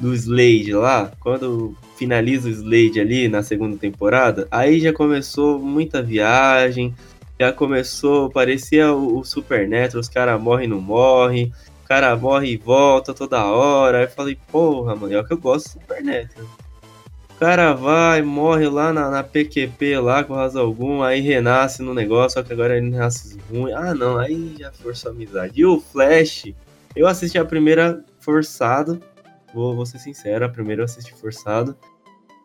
Do Slade lá, quando finaliza o Slade ali na segunda temporada, aí já começou muita viagem. Já começou, parecia o, o Supernatural, os caras morrem não morrem. O cara morre e volta toda hora. Aí eu falei, porra, mano, é o que eu gosto do Supernatural. Cara vai, morre lá na, na PQP lá com razão alguma, aí renasce no negócio, só que agora ele renasce ruim. Ah, não, aí já forçou a amizade. E o Flash, eu assisti a primeira forçado, vou, vou ser sincero, a primeira eu assisti forçado.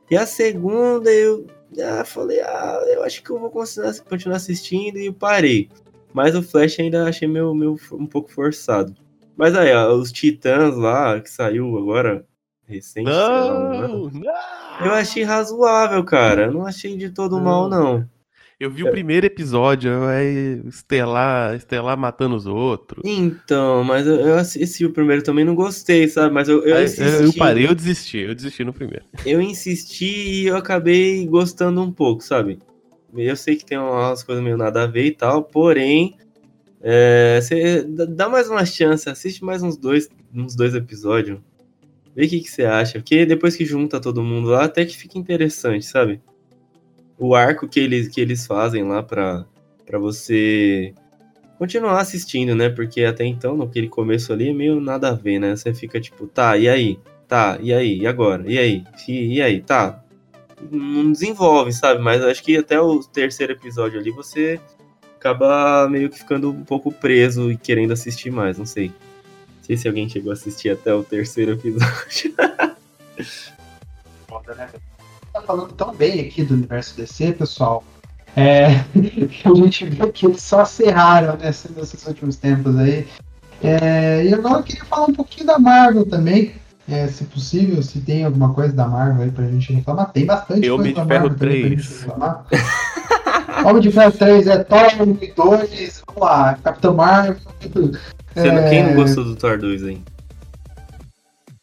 E a segunda eu ah, falei, ah, eu acho que eu vou continuar, assistindo e parei. Mas o Flash ainda achei meio, meio um pouco forçado. Mas aí, ó, os Titãs lá, que saiu agora, recente, Não, não. eu achei razoável, cara. Eu não achei de todo mal, não. Eu vi o primeiro episódio, é Estelar, Estelar matando os outros. Então, mas eu, eu assisti o primeiro também, não gostei, sabe? Mas eu, eu Aí, insisti. eu parei, eu desisti, eu desisti no primeiro. Eu insisti e eu acabei gostando um pouco, sabe? Eu sei que tem umas coisas meio nada a ver e tal, porém, é, dá mais uma chance, assiste mais uns dois, uns dois episódios. Vê o que, que você acha. Porque depois que junta todo mundo lá, até que fica interessante, sabe? O arco que eles, que eles fazem lá pra, pra você continuar assistindo, né? Porque até então, naquele começo ali, é meio nada a ver, né? Você fica tipo, tá, e aí? Tá, e aí? E agora? E aí? E, e aí? Tá. Não desenvolve, sabe? Mas acho que até o terceiro episódio ali você acaba meio que ficando um pouco preso e querendo assistir mais, não sei. Não sei se alguém chegou a assistir até o terceiro episódio. Foda, né? Tá falando tão bem aqui do universo DC, pessoal. É, [laughs] a gente vê que eles só nessa- nesses últimos tempos aí. É, e agora eu queria falar um pouquinho da Marvel também. é, se possível, se tem alguma coisa da Marvel aí pra gente reclamar. Tem bastante E coisa Homem da de Ferro Marvel também pra 3. gente reclamar. [laughs] Homem de Ferro 3 é Thor 1 e 2, vamos lá, Capitão Marvel. Você não- Quem não é, gostou do Thor 2 aí?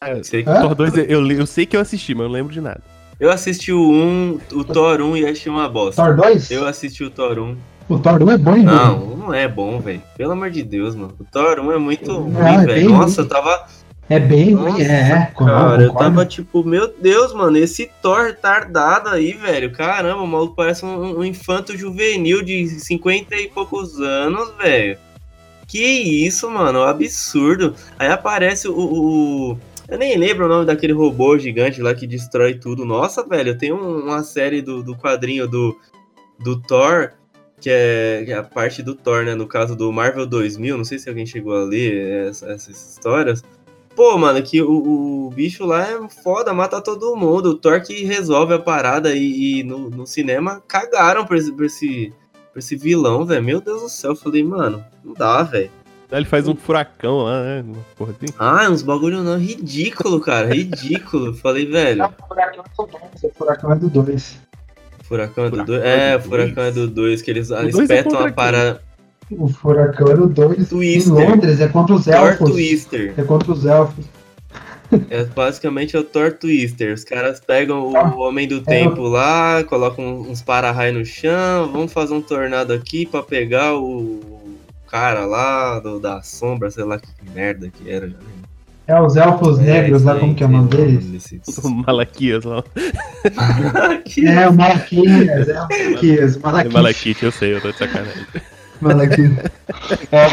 É, Sei que-? Thor 2, eu, eu sei que eu assisti, mas eu não lembro de nada. Eu assisti o 1, o Thor 1 e achei uma bosta. Thor 2? Eu assisti o Thor 1. O Thor 1 é bom, hein, Não, velho? não é bom, velho. Pelo amor de Deus, mano. O Thor 1 é muito Não, ruim, é velho. Nossa, ruim. eu tava. É bem ruim, Nossa, é. é. Cara, eu tava tipo, meu Deus, mano, esse Thor retardado aí, velho. Caramba, o maluco parece um, um infanto juvenil de 50 e poucos anos, velho. Que isso, mano, absurdo. Aí aparece o, o- Eu nem lembro o nome daquele robô gigante lá que destrói tudo. Nossa, velho, um- uma série do, do quadrinho do, do Thor, que é, que é a parte do Thor, né? No caso do Marvel 2000, não sei se alguém chegou a ler essa- essas histórias. Pô, mano, que o, o bicho lá é foda, mata todo mundo. O Thor que resolve a parada e, e no, no cinema cagaram pra esse, pra esse, pra esse vilão, velho. Meu Deus do céu. Eu falei, mano, não dá, velho. Ele faz um furacão lá, né? Uma porra assim. Ah, uns bagulho não, ridículo, cara, ridículo. Falei, velho, Não, furacão é do 2. O furacão é do 2. furacão é do Furacão 2. é É, do o furacão dois. é do 2, que eles, eles é petam a parada. O furacão é do 2. Em Twister. Londres é contra os Thor elfos. Twister. É contra os elfos. É basicamente é o Thor Twister. Os caras pegam o Ah, Homem é do Tempo lá, colocam uns para-raio no chão, vamos fazer um tornado aqui pra pegar o cara lá do, da sombra, sei lá que merda que era. já É os elfos negros isso lá, como que é o nome sei deles? desses- [laughs] O Malaquias lá. É, o Malaquias, é o Malaquias, o Malaquias. Malaquite, eu sei, eu tô de sacanagem. Malaquias. [laughs] É,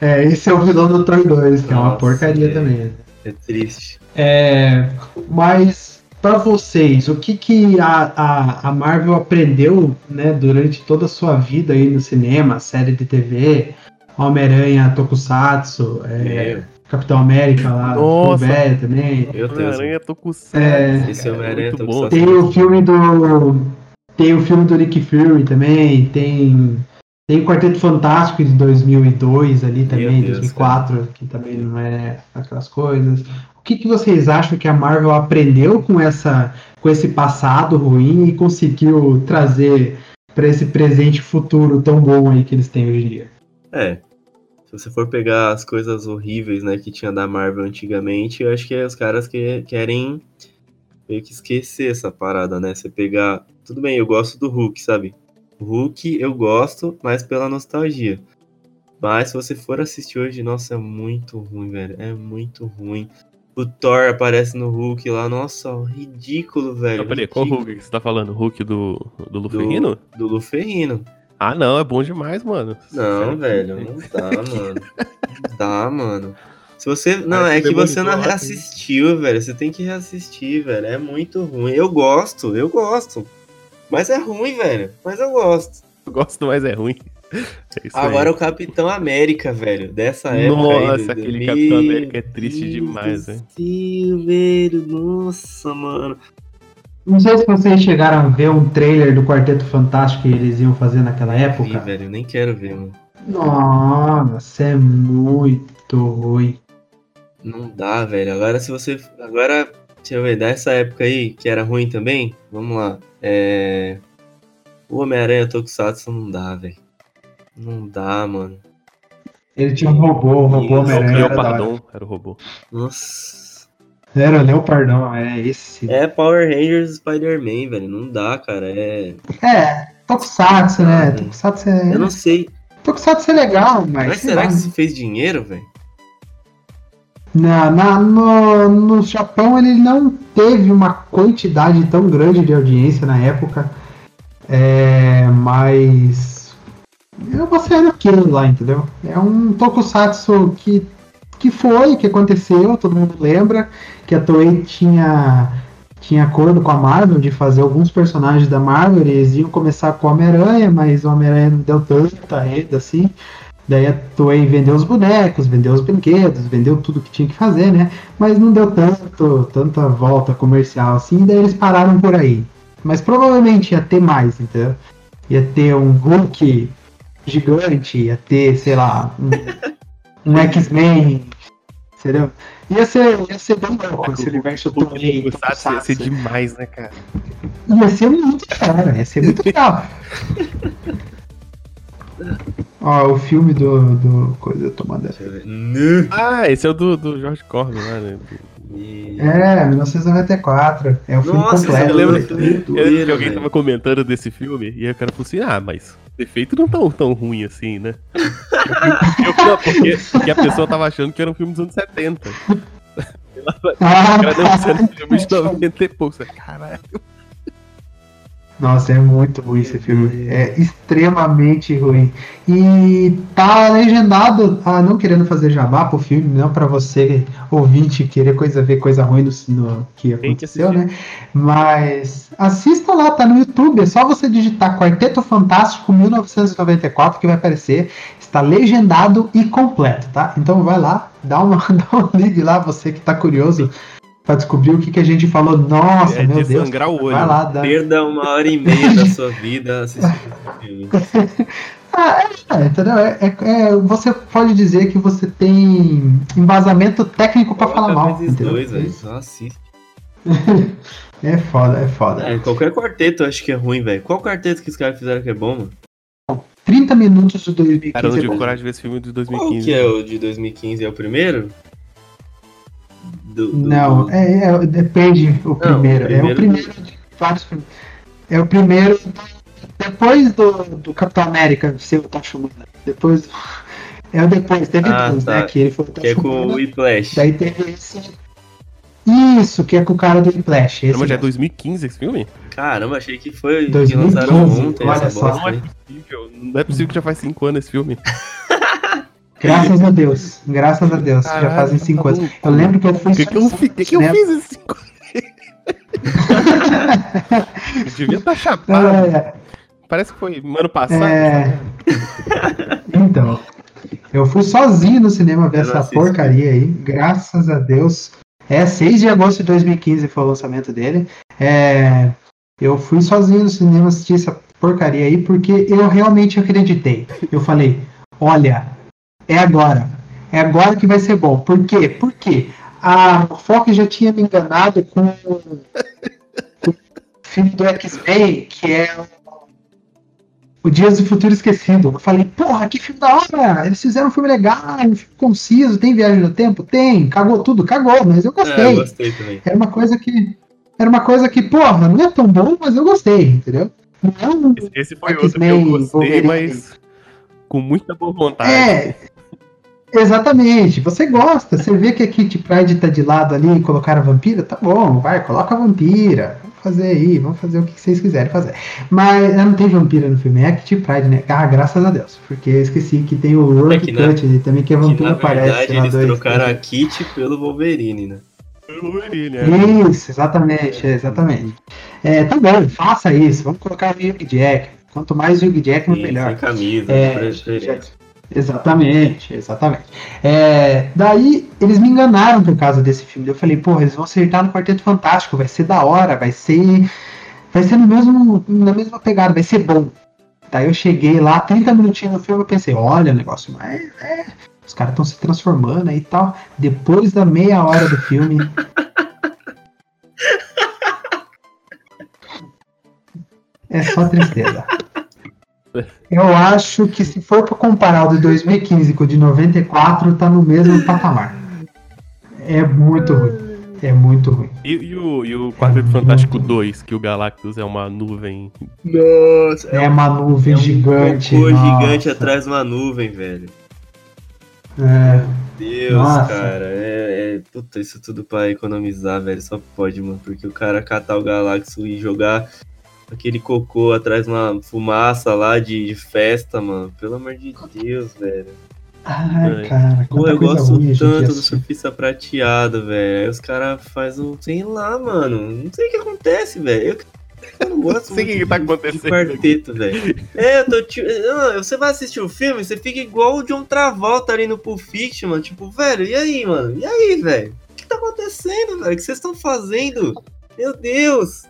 [laughs] é, esse é o vilão do Thor 2, que é uma Nossa, porcaria velho. também. É triste. É, mas pra vocês, o que, que a, a, a Marvel aprendeu né, durante toda a sua vida aí no cinema, série de TV, Homem-Aranha, Tokusatsu, é, Capitão América lá, Nossa. Fullback também. meu Deus. Homem-Aranha, com É, Esse Homem-Aranha muito bom. com Tem o filme do. Tem o filme do Nick Fury também, tem. Tem o Quarteto Fantástico de 2002 ali também, Deus, 2004, que também não é aquelas coisas. O que, que vocês acham que a Marvel aprendeu com, essa, com esse passado ruim e conseguiu trazer para esse presente e futuro tão bom aí que eles têm hoje em dia? É. Se você for pegar as coisas horríveis, né, que tinha da Marvel antigamente, eu acho que os caras que querem meio que esquecer essa parada, né? Você pegar. Tudo bem, eu gosto do Hulk, sabe? Hulk eu gosto, mas pela nostalgia. Mas se você for assistir hoje, nossa, é muito ruim, velho. É muito ruim. O Thor aparece no Hulk lá, nossa, ridículo, velho. Não, peraí, qual. Hulk que você tá falando? Hulk do, do Do, Luferrino? do Luferrino. Ah, não, é bom demais, mano. Não, velho, não dá, mano. Não dá, mano. Se você. Não, Parece é que você não reassistiu, velho. Você tem que reassistir, velho. É muito ruim. Eu gosto, eu gosto. Mas é ruim, velho. Mas eu gosto. Eu gosto, mas é ruim. É isso Agora aí. o Capitão América, velho. Dessa época. aí, Nossa, do- aquele Capitão América é triste Deus demais, velho. céu, velho. Nossa, mano. Não sei se vocês chegaram a ver um trailer do Quarteto Fantástico que eles iam fazer naquela Ih, época. velho, eu nem quero ver, mano. Nossa, é muito ruim. Não dá, velho. Agora se você. Agora, deixa eu ver, dessa época aí, que era ruim também, vamos lá. É. O Homem-Aranha Tokusatsu não dá, velho. Não dá, mano. Ele tinha um robô, o robô Homem-Aranha. era. Leopardon era o robô. Nossa. Era Leopardão, é esse. É Power Rangers Spider-Man, velho. Não dá, cara. É. É, Tokusatsu, né? Tokusatsu é. Eu não sei. Tokusatsu é legal, mas. Mas será que isso fez dinheiro, velho? Na, na- no, no Japão ele não teve uma quantidade tão grande de audiência na época. É, mas. Eu gostei daquilo lá, entendeu? É um tokusatsu que, que foi, que aconteceu, todo mundo lembra, que a Toei tinha, tinha acordo com a Marvel de fazer alguns personagens da Marvel, eles iam começar com o Homem-Aranha, mas o Homem-Aranha não deu tanta rede assim. Daí a Toei vendeu os bonecos, vendeu os brinquedos, vendeu tudo que tinha que fazer, né? Mas não deu tanto, tanta volta comercial assim, daí eles pararam por aí. Mas provavelmente ia ter mais, entendeu? Ia ter um Hulk gigante, ia ter, sei lá, um, [laughs] um X-Men, entendeu? Ia ser, ia ser bem louco esse universo O Toei. Tokusatsu ia ser demais, né, cara? Ia ser muito cara, ia ser muito legal. [laughs] Ó, o filme do, do coisa eu eu ver. Nu. Ah, esse é o do, do George Corbin lá, né? E- É, 1994. É o filme Nossa, completo. eu lembro- Tudo, eu- tudo. Eu lembro que alguém velho. tava comentando desse filme e aí o cara falou assim: ah, mas o efeito não tão, tão ruim assim, né? Eu, [laughs] não, porque, porque a pessoa tava achando que era um filme dos anos 70. Ah, [laughs] O cara não sendo um filme de 90 e poucos. Caralho. Nossa, é muito ruim esse filme. É extremamente ruim. E tá legendado, ah, não querendo fazer jabá pro filme, não pra você, ouvinte, querer coisa, ver coisa ruim no, no que que aconteceu, assistir. né? Mas assista lá, tá no YouTube. É só você digitar Quarteto Fantástico 1994 que vai aparecer. Está legendado e completo, tá? Então vai lá, dá uma, [laughs] dá um ligue lá, você que tá curioso pra descobrir o que, que a gente falou. Nossa, É meu de Deus. o olho. Vai lá, dá. Perda uma hora e meia da sua vida assistindo esse filme. [laughs] Ah, é, entendeu? É, é- é- você pode dizer que você tem embasamento técnico pra falar mal. dois, velho. Só assiste. [laughs] É foda, é foda. É, qualquer quarteto eu acho que é ruim, velho. Qual quarteto que os caras fizeram que é bom, mano? 30 minutos de 2015. Cara, eu não é tive bom. coragem de ver esse filme de Qual 2015. que é o de 2015? É o primeiro? Do- do- Não, do- é, é, depende o primeiro. É o primeiro primeiro de vários filmes. É o primeiro depois do, do Capitão América ser o Tachumana. Depois. [laughs] É o depois, teve Ah, dois, tá. né? Que ele foi o Que é com o. Whiplash. Daí teve esse. Isso, que é com o cara do Não, mas já é mesmo. 2015 esse filme? Caramba, achei que foi que 2015, lançaram ontem olha essa só. Não é possível. Não é possível que já faz 5 anos esse filme. [laughs] Graças a Deus. Graças a Deus. já Caralho, fazem tá cinco anos. Eu lembro que eu fui. O que, que, eu, fi- que, que eu fiz esse 5 Eu [laughs] devia estar chapado. É, Parece que foi ano passado. é. Então. Eu fui sozinho no cinema ver Eu essa assisti. porcaria aí. Graças a Deus. É, 6 de agosto de 2015 foi o lançamento dele. É, eu fui sozinho no cinema assistir essa porcaria aí porque eu realmente acreditei. Eu falei, olha, é agora. É agora que vai ser bom. Por quê? Porque a Fox já tinha me enganado com o filme do X-Men, que é o- Dias do Futuro Esquecido. Eu falei, porra, que filme da hora! Eles fizeram um filme legal, um filme conciso, tem viagem no tempo? Tem, cagou tudo, cagou, mas eu É, eu gostei. gostei também. Era uma coisa que. Era uma coisa que, porra, não é tão bom, mas eu gostei, entendeu? Não é um- Esse, esse foi outro que eu gostei, Wolverine. mas com muita boa vontade. É, exatamente. Você gosta, você vê que a Kitty Pride tá de lado ali e colocaram a vampira, tá bom, vai, coloca a vampira. Vamos fazer aí, vamos fazer o que vocês quiserem fazer. Mas não tem vampira no filme, é a Kitty Pride, né? Ah, graças a Deus. Porque eu esqueci que tem o Rourke É que na- Cut ali também, que a Que vampira na aparece verdade lá eles dois. trocaram a três- Kitty pelo Wolverine, né? É. Isso, exatamente, exatamente. É, tá bom, faça isso. Vamos colocar o Hugh Jack. Quanto mais Hugh Jackman, Sim, melhor. Sem camisa, É. Exatamente, exatamente. É, daí eles me enganaram por causa desse filme. Eu falei, porra, eles vão acertar no Quarteto Fantástico, vai ser da hora, vai ser. Vai ser no mesmo, na mesma pegada, vai ser bom. Daí eu cheguei lá, 30 minutinhos no filme, eu pensei, olha o negócio, mas é. Os caras estão se transformando aí e tal. Depois da meia hora do filme. [laughs] é só tristeza. Eu acho que se for pra comparar o de 2015 com o de 94, tá no mesmo patamar. É muito ruim. É muito ruim. E, e o, e o Quarteto Fantástico 2, que o Galactus é uma nuvem. Nossa, É uma nuvem é um gigante. nossa. gigante atrás de uma nuvem, velho. É, Deus, Nossa. cara. É, é- Puta, isso tudo pra economizar, velho. Só pode, mano. Porque o cara catar o Galactus e jogar aquele cocô atrás de uma fumaça lá de, de festa, mano. Pelo amor de Deus, velho. Ai, É. cara, Pô, eu gosto ruim tanto do assiste. surfista prateado, velho. Aí os caras fazem um. Sei lá, mano. Não sei o que acontece, velho. Eu, eu não gosto Não sei o que muito que tá acontecendo De quarteto, velho. É, eu tô. ti- Não, você vai assistir o filme, você fica igual o John Travolta ali no Pulp Fiction, mano. Tipo, velho, e aí, mano? E aí, velho? O que tá acontecendo, velho? O que vocês estão fazendo? Meu Deus!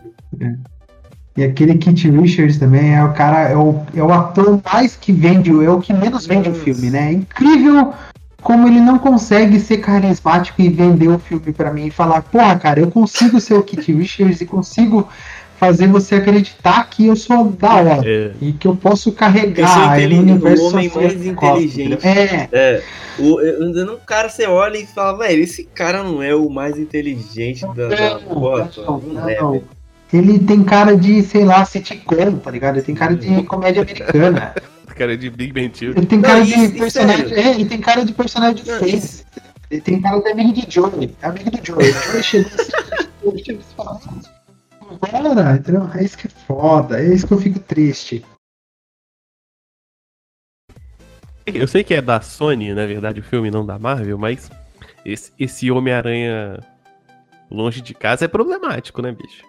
E aquele Kit Richards também é o cara, é o, é o ator mais que vende, é o que menos vende o filme, né? É incrível como ele não consegue ser carismático e vender o filme pra mim e falar, porra, cara, eu consigo ser o Kit Richards e consigo fazer você acreditar que eu sou da hora. É, E que eu posso Eu carregar inteli- no universo o homem mais inteligente. É, É, o, eu- eu- um cara você olha e fala, velho, esse cara não é o mais inteligente da, da Não, bota. não, Não é, não. velho. Ele tem cara de, sei lá, sitcom, tá ligado? Ele tem cara de comédia americana. [laughs] cara de Big Ben Theory. Ele tem Não, cara e- de e personagem. sério? É, ele tem cara de personagem de face. Ele tem cara de amigo de Joey. Amigo do Joey. [laughs] Joey chegou assim, e falou, Bora, entendeu? É isso que é foda, é isso que eu fico triste. Eu sei que é da Sony, na verdade, o filme não da Marvel, mas esse, esse Homem-Aranha longe de casa é problemático, né, bicho?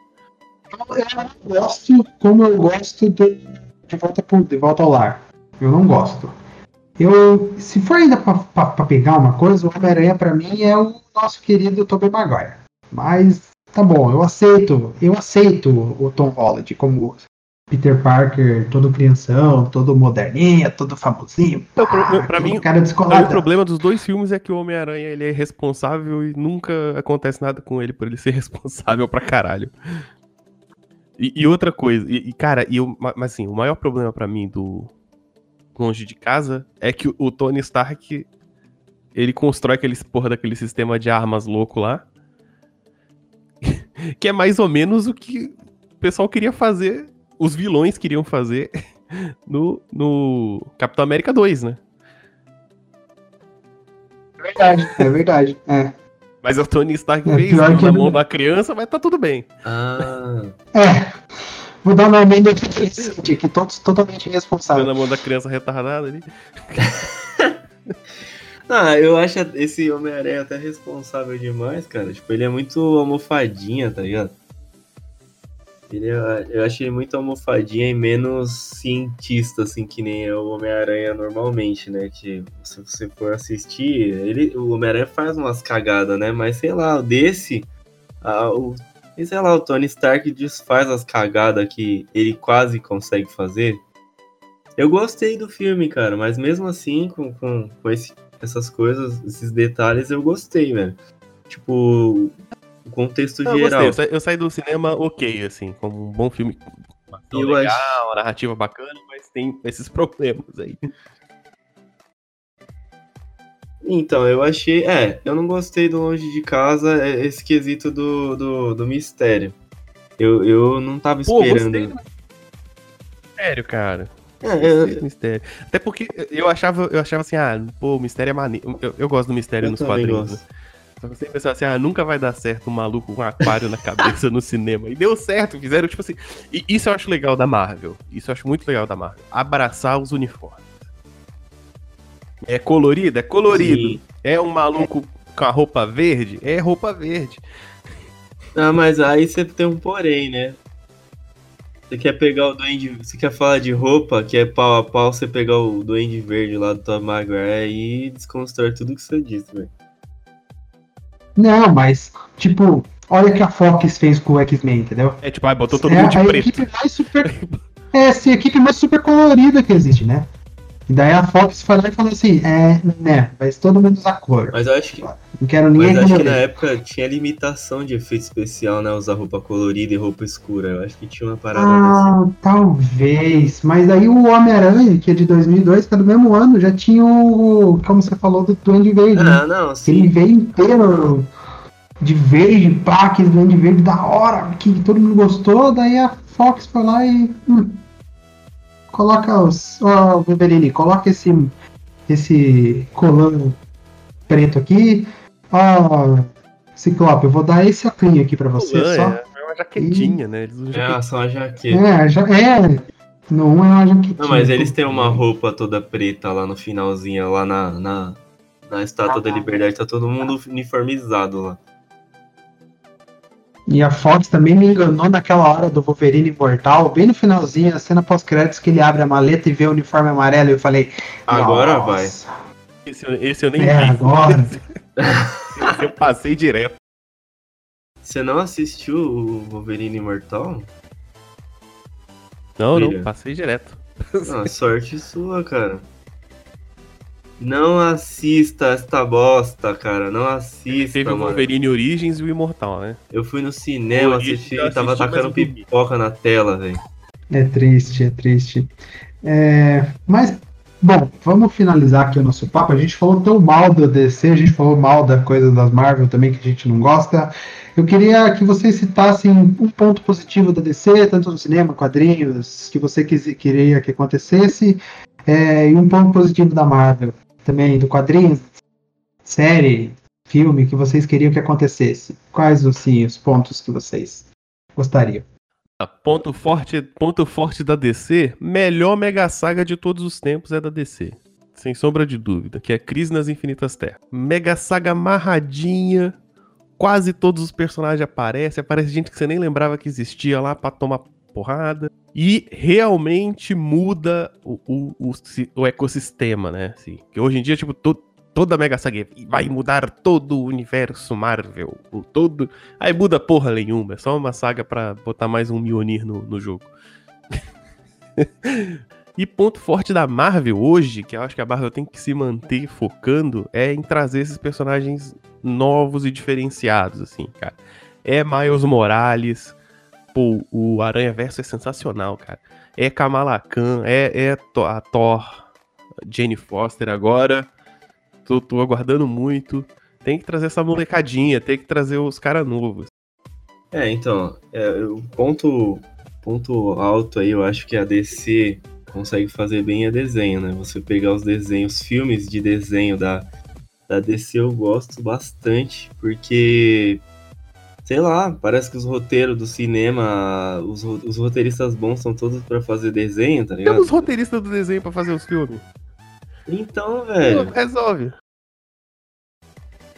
Eu não gosto como eu gosto do, de, volta pro, de Volta ao Lar. Eu não gosto. Eu, se for ainda pra, pra- pra pegar uma coisa, o Homem-Aranha pra mim é o nosso querido Tobey Maguire. Mas tá bom, eu aceito, eu aceito o Tom Holland como Peter Parker, todo crianção, todo moderninha, todo famosinho. Pra- pá, pra aquele mim, cara descolado. o problema dos dois filmes é que o Homem-Aranha ele é responsável e nunca acontece nada com ele por ele ser [laughs] responsável pra caralho. E, e outra coisa, e, e, cara, e ma- mas assim, o maior problema pra mim do Longe de Casa é que o, o Tony Stark ele constrói aquele porra daquele sistema de armas louco lá. [laughs] que é mais ou menos o que o pessoal queria fazer, os vilões queriam fazer [laughs] no, no Capitão América 2, né? É verdade, é verdade. É. Mas o Tony Stark É, fez na que ele- mão da criança, mas tá tudo bem. Ah, É. Vou dar uma emenda aqui, que todos totalmente irresponsável. na mão da criança retardada ali. [laughs] Ah, eu acho esse Homem-Aranha até responsável demais, cara. Tipo, ele é muito almofadinha, tá ligado? Ele eu achei muito almofadinha e menos cientista, assim, que nem é o Homem-Aranha normalmente, né? Que se você for assistir, ele, o Homem-Aranha faz umas cagadas, né? Mas sei lá, desse, ah, o, sei lá, o Tony Stark desfaz as cagadas que ele quase consegue fazer. Eu gostei do filme, cara, mas mesmo assim, com, com, com esse, essas coisas, esses detalhes, eu gostei, velho. Tipo, o contexto Eu geral. gostei, eu sa- eu saí do cinema ok, assim, como um bom filme. Eu legal, acho- uma narrativa bacana, mas tem esses [laughs] problemas aí. Então, eu achei. É, eu não gostei do Longe de Casa, é, esse quesito do, do, do mistério. Eu, eu não tava Pô, esperando. do mistério, cara. É, Gostei eu, do mistério. Até porque eu achava, eu achava assim, ah, pô, o mistério é maneiro. Eu, eu gosto do mistério eu nos quadrinhos, gosto. né? Só que eu sempre pensava assim, ah, nunca vai dar certo um maluco com um aquário na cabeça no cinema. E deu certo, fizeram tipo assim. E isso eu acho legal da Marvel. Isso eu acho muito legal da Marvel. Abraçar os uniformes. É colorido? É colorido. Sim. É um maluco com a roupa verde? É roupa verde. Ah, mas aí você tem um porém, né? Você quer pegar o Duende. Você quer falar de roupa, que é pau a pau, você pegar o Duende Verde lá do Tom Maguire e desconstrói tudo que você disse, velho. Não, mas, tipo, olha o que a Fox fez com o X-Men, entendeu? É tipo, ah, botou todo é mundo de a preto. equipe mais super. [laughs] É, essa equipe mais super colorida que existe, né? E daí a Fox foi lá e falou assim, é, né, vai todo mundo usar cor. Mas eu acho que, Não quero ninguém mas acho que na época tinha limitação de efeito especial, né? Usar roupa colorida e roupa escura. Eu acho que tinha uma parada. Ah, talvez. Mas aí o Homem-Aranha, que é de 2002, que é do mesmo ano, já tinha o, como você falou, do Duende Verde. Ah, não, Ele sim. veio inteiro de verde, pá, aquele Duende Verde da hora, que todo mundo gostou, daí a Fox foi lá e... hum, coloca os... Ó, Wolverine, coloca esse, esse colã preto aqui. Ó, Ciclope, eu vou dar esse óculos aqui pra você, Pulã, só... é, é uma jaquetinha, né? Eles usam É, jaquetinha. só a jaqueta. É, já, é. No 1 é uma jaquetinha. Não, mas eles têm uma roupa toda preta lá no finalzinho, lá na, na, na Estátua da Liberdade, tá todo mundo uniformizado lá. E a Fox também me enganou naquela hora do Wolverine Imortal, bem no finalzinho, a cena pós-créditos que ele abre a maleta e vê o uniforme amarelo. E eu falei. Agora "Nossa, Esse, eu- esse eu nem É, vi. agora. [laughs] Eu passei direto. Você não assistiu o Wolverine Imortal? Não, não, passei direto. Ah, sorte sua, cara. Não assista esta bosta, cara. Não assista, Teve o mano. Wolverine Origins e o Imortal, né? Eu fui no cinema assistir e tava tacando dormi. pipoca na tela, velho. É triste, é triste. É, mas, bom, vamos finalizar aqui o nosso papo. A gente falou tão mal do DC, a gente falou mal da coisa das Marvel também, que a gente não gosta. Eu queria que vocês citassem um ponto positivo da DC, tanto no cinema, quadrinhos, que você quis, queria que acontecesse, é, e um ponto positivo da Marvel também, do quadrinho, série, filme, que vocês queriam que acontecesse. Quais, assim, os pontos que vocês gostariam? Ah, Ponto forte, ponto forte da DC, melhor mega saga de todos os tempos é da DC. Sem sombra de dúvida, que é Crise nas Infinitas Terras. Mega saga amarradinha, quase todos os personagens aparecem, aparece gente que você nem lembrava que existia lá pra tomar porrada. E realmente muda o, o, o, o ecossistema, né? Assim, que hoje em dia, tipo, to- toda mega saga vai mudar todo o universo Marvel. O todo Aí muda porra nenhuma, é só uma saga pra botar mais um Mjolnir no, no jogo. [laughs] e ponto forte da Marvel hoje, que eu acho que a Marvel tem que se manter focando, é em trazer esses personagens novos e diferenciados, assim, cara. É Miles Morales, pô, o Aranha Verso é sensacional, cara. É Kamala Khan, é, é a Thor, Jane Foster agora. Tô, tô aguardando muito. Tem que trazer essa molecadinha, tem que trazer os caras novos. É, então, é, o ponto, ponto alto aí, eu acho que a DC consegue fazer bem é desenho, né? Você pegar os desenhos, filmes de desenho da, da DC eu gosto bastante, porque, sei lá, parece que os roteiros do cinema, os, os roteiristas bons são todos pra fazer desenho, tá ligado? Temos roteiristas do desenho pra fazer os filmes. Então, velho. Resolve.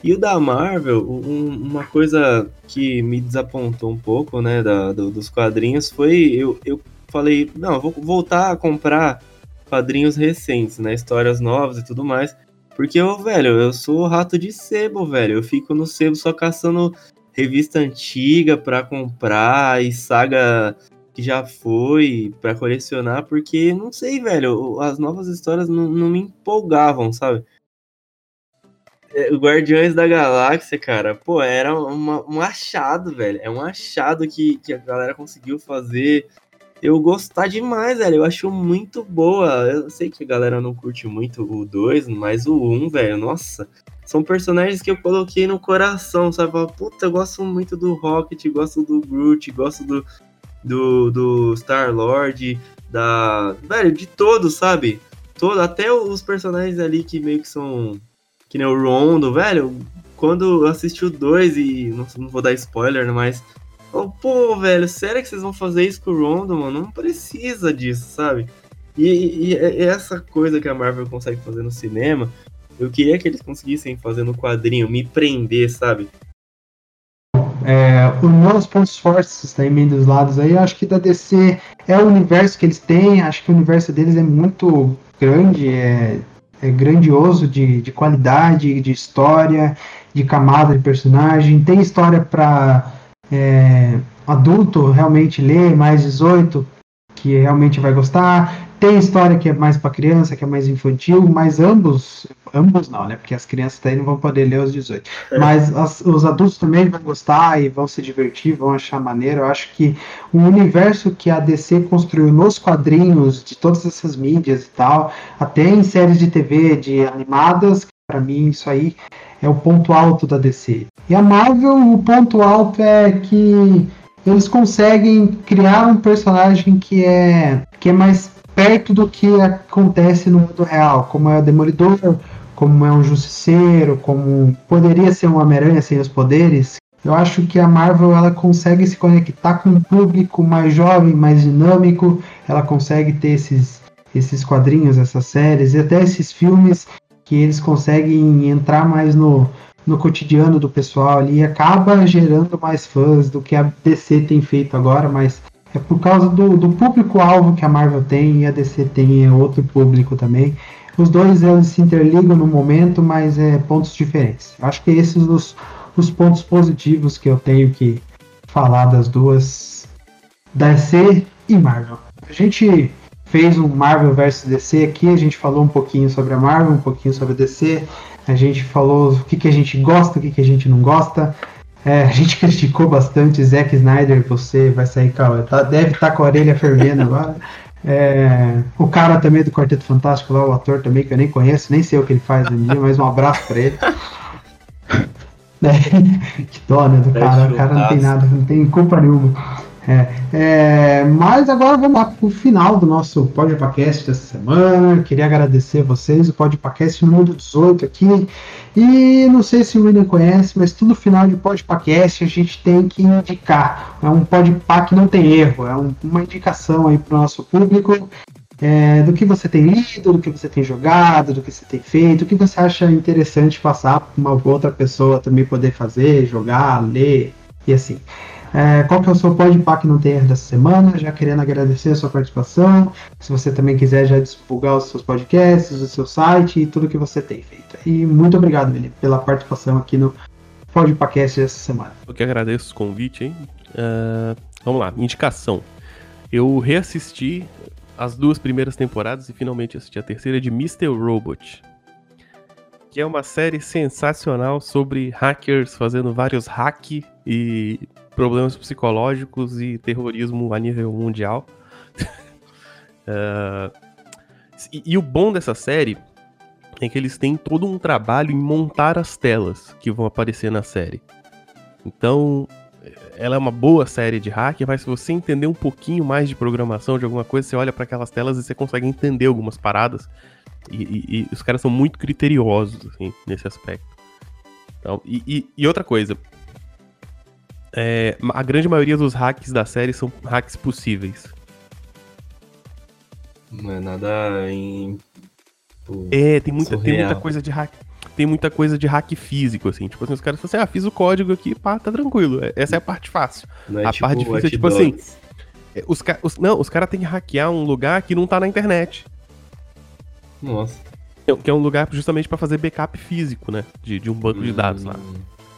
E o da Marvel, um- uma coisa que me desapontou um pouco, né, da- do- dos quadrinhos foi eu, eu falei, não, eu vou voltar a comprar quadrinhos recentes, né, histórias novas e tudo mais, porque eu, velho, eu sou rato de sebo, velho, eu fico no sebo só caçando revista antiga pra comprar e saga que já foi pra colecionar, porque não sei, velho, as novas histórias não, não me empolgavam, sabe? É, Guardiões da Galáxia, cara, pô, era uma- um achado, velho. É um achado que, que a galera conseguiu fazer. Eu gostar demais, velho. Eu acho muito boa. Eu sei que a galera não curte muito o 2, mas o 1, velho, nossa. São personagens que eu coloquei no coração, sabe? Puta, eu gosto muito do Rocket, gosto do Groot, gosto do, do, do Star-Lord, da. Velho, de todos, sabe? Todo, até os personagens ali que meio que são que nem o Rondo, velho, quando eu assisti o 2 e não, não vou dar spoiler, né, mas oh, pô, velho, sério que vocês vão fazer isso com o Rondo, mano? Não precisa disso, sabe? E, e- e essa coisa que a Marvel consegue fazer no cinema, eu queria que eles conseguissem fazer no quadrinho, me prender, sabe? É, os meus pontos fortes também dos lados aí, acho que da DC é o universo que eles têm, acho que o universo deles é muito grande, é, é grandioso de, de qualidade, de história, de camada de personagem, tem história para adulto realmente ler, mais 18, que realmente vai gostar, tem história que é mais para criança, que é mais infantil, mas ambos, ambos não, né? Porque as crianças daí não vão poder ler aos 18. É. Mas as, os adultos também vão gostar e vão se divertir, vão achar maneiro. Eu acho que o universo que a DC construiu nos quadrinhos, de todas essas mídias e tal, até em séries de TV, de animadas, para mim isso aí é o ponto alto da DC. E a Marvel, o ponto alto é que eles conseguem criar um personagem que é que é mais perto do que acontece no mundo real, como é o Demolidor, como é um Justiceiro, como poderia ser um Homem-Aranha sem os poderes. Eu acho que a Marvel ela consegue se conectar com um público mais jovem, mais dinâmico. Ela consegue ter esses, esses quadrinhos, essas séries e até esses filmes que eles conseguem entrar mais no, no cotidiano do pessoal ali e acaba gerando mais fãs do que a DC tem feito agora, mas é por causa do, do público-alvo que a Marvel tem e a DC tem é outro público também. Os dois eles se interligam no momento, mas é pontos diferentes. Acho que esses os, os pontos positivos que eu tenho que falar das duas, DC e Marvel. A gente fez um Marvel vs DC aqui, a gente falou um pouquinho sobre a Marvel, um pouquinho sobre a DC, a gente falou o que, que a gente gosta, o que, que a gente não gosta. É, a gente [laughs] criticou bastante Zack Snyder, você vai sair com tá, deve estar tá com a orelha fervendo agora. É, o cara também do Quarteto Fantástico lá, o ator também, que eu nem conheço, nem sei o que ele faz hoje dia, mas um abraço pra ele. [laughs] É, [laughs] que dó, né, do cara, o cara não tem nada, não tem culpa nenhuma. É, é, mas agora vamos lá para o final do nosso podcast dessa semana. Queria agradecer a vocês, o podcast número 18 aqui. E não sei se o William conhece, mas todo final de podcast a gente tem que indicar. É um podpá que não tem erro, é um, uma indicação aí para o nosso público. É, do que você tem lido, do que você tem jogado, do que você tem feito, o que você acha interessante passar para uma outra pessoa também poder fazer, jogar, ler e assim. É, qual que é o seu não tem erro dessa semana? Já querendo agradecer a sua participação. Se você também quiser já divulgar os seus podcasts, o seu site e tudo que você tem feito. E muito obrigado, Felipe, pela participação aqui no podcast dessa semana. Eu que agradeço o convite, hein? Uh, vamos lá, indicação. Eu reassisti as duas primeiras temporadas e finalmente assisti a terceira de Mr. Robot. Que é uma série sensacional sobre hackers fazendo vários hack e problemas psicológicos e terrorismo a nível mundial. uh, [laughs] e, e, o bom dessa série é que eles têm todo um trabalho em montar as telas que vão aparecer na série. Então, ela é uma boa série de hack, mas se você entender um pouquinho mais de programação de alguma coisa, você olha para aquelas telas e você consegue entender algumas paradas. E, e, e os caras são muito criteriosos assim, nesse aspecto. Então, e, e outra coisa, é, a grande maioria dos hacks da série são hacks possíveis. Não é nada em. Tipo, é, tem muita, tem muita coisa de hack. Tem muita coisa de hack físico, assim. Tipo assim, os caras falam assim, ah, fiz o código aqui, pá, tá tranquilo. É, essa é a parte fácil. É a tipo parte difícil é tipo assim. É, os, os, não, os caras têm que hackear um lugar que não tá na internet. Nossa. Que é um lugar justamente para fazer backup físico, né? De, de um banco hum. de dados lá.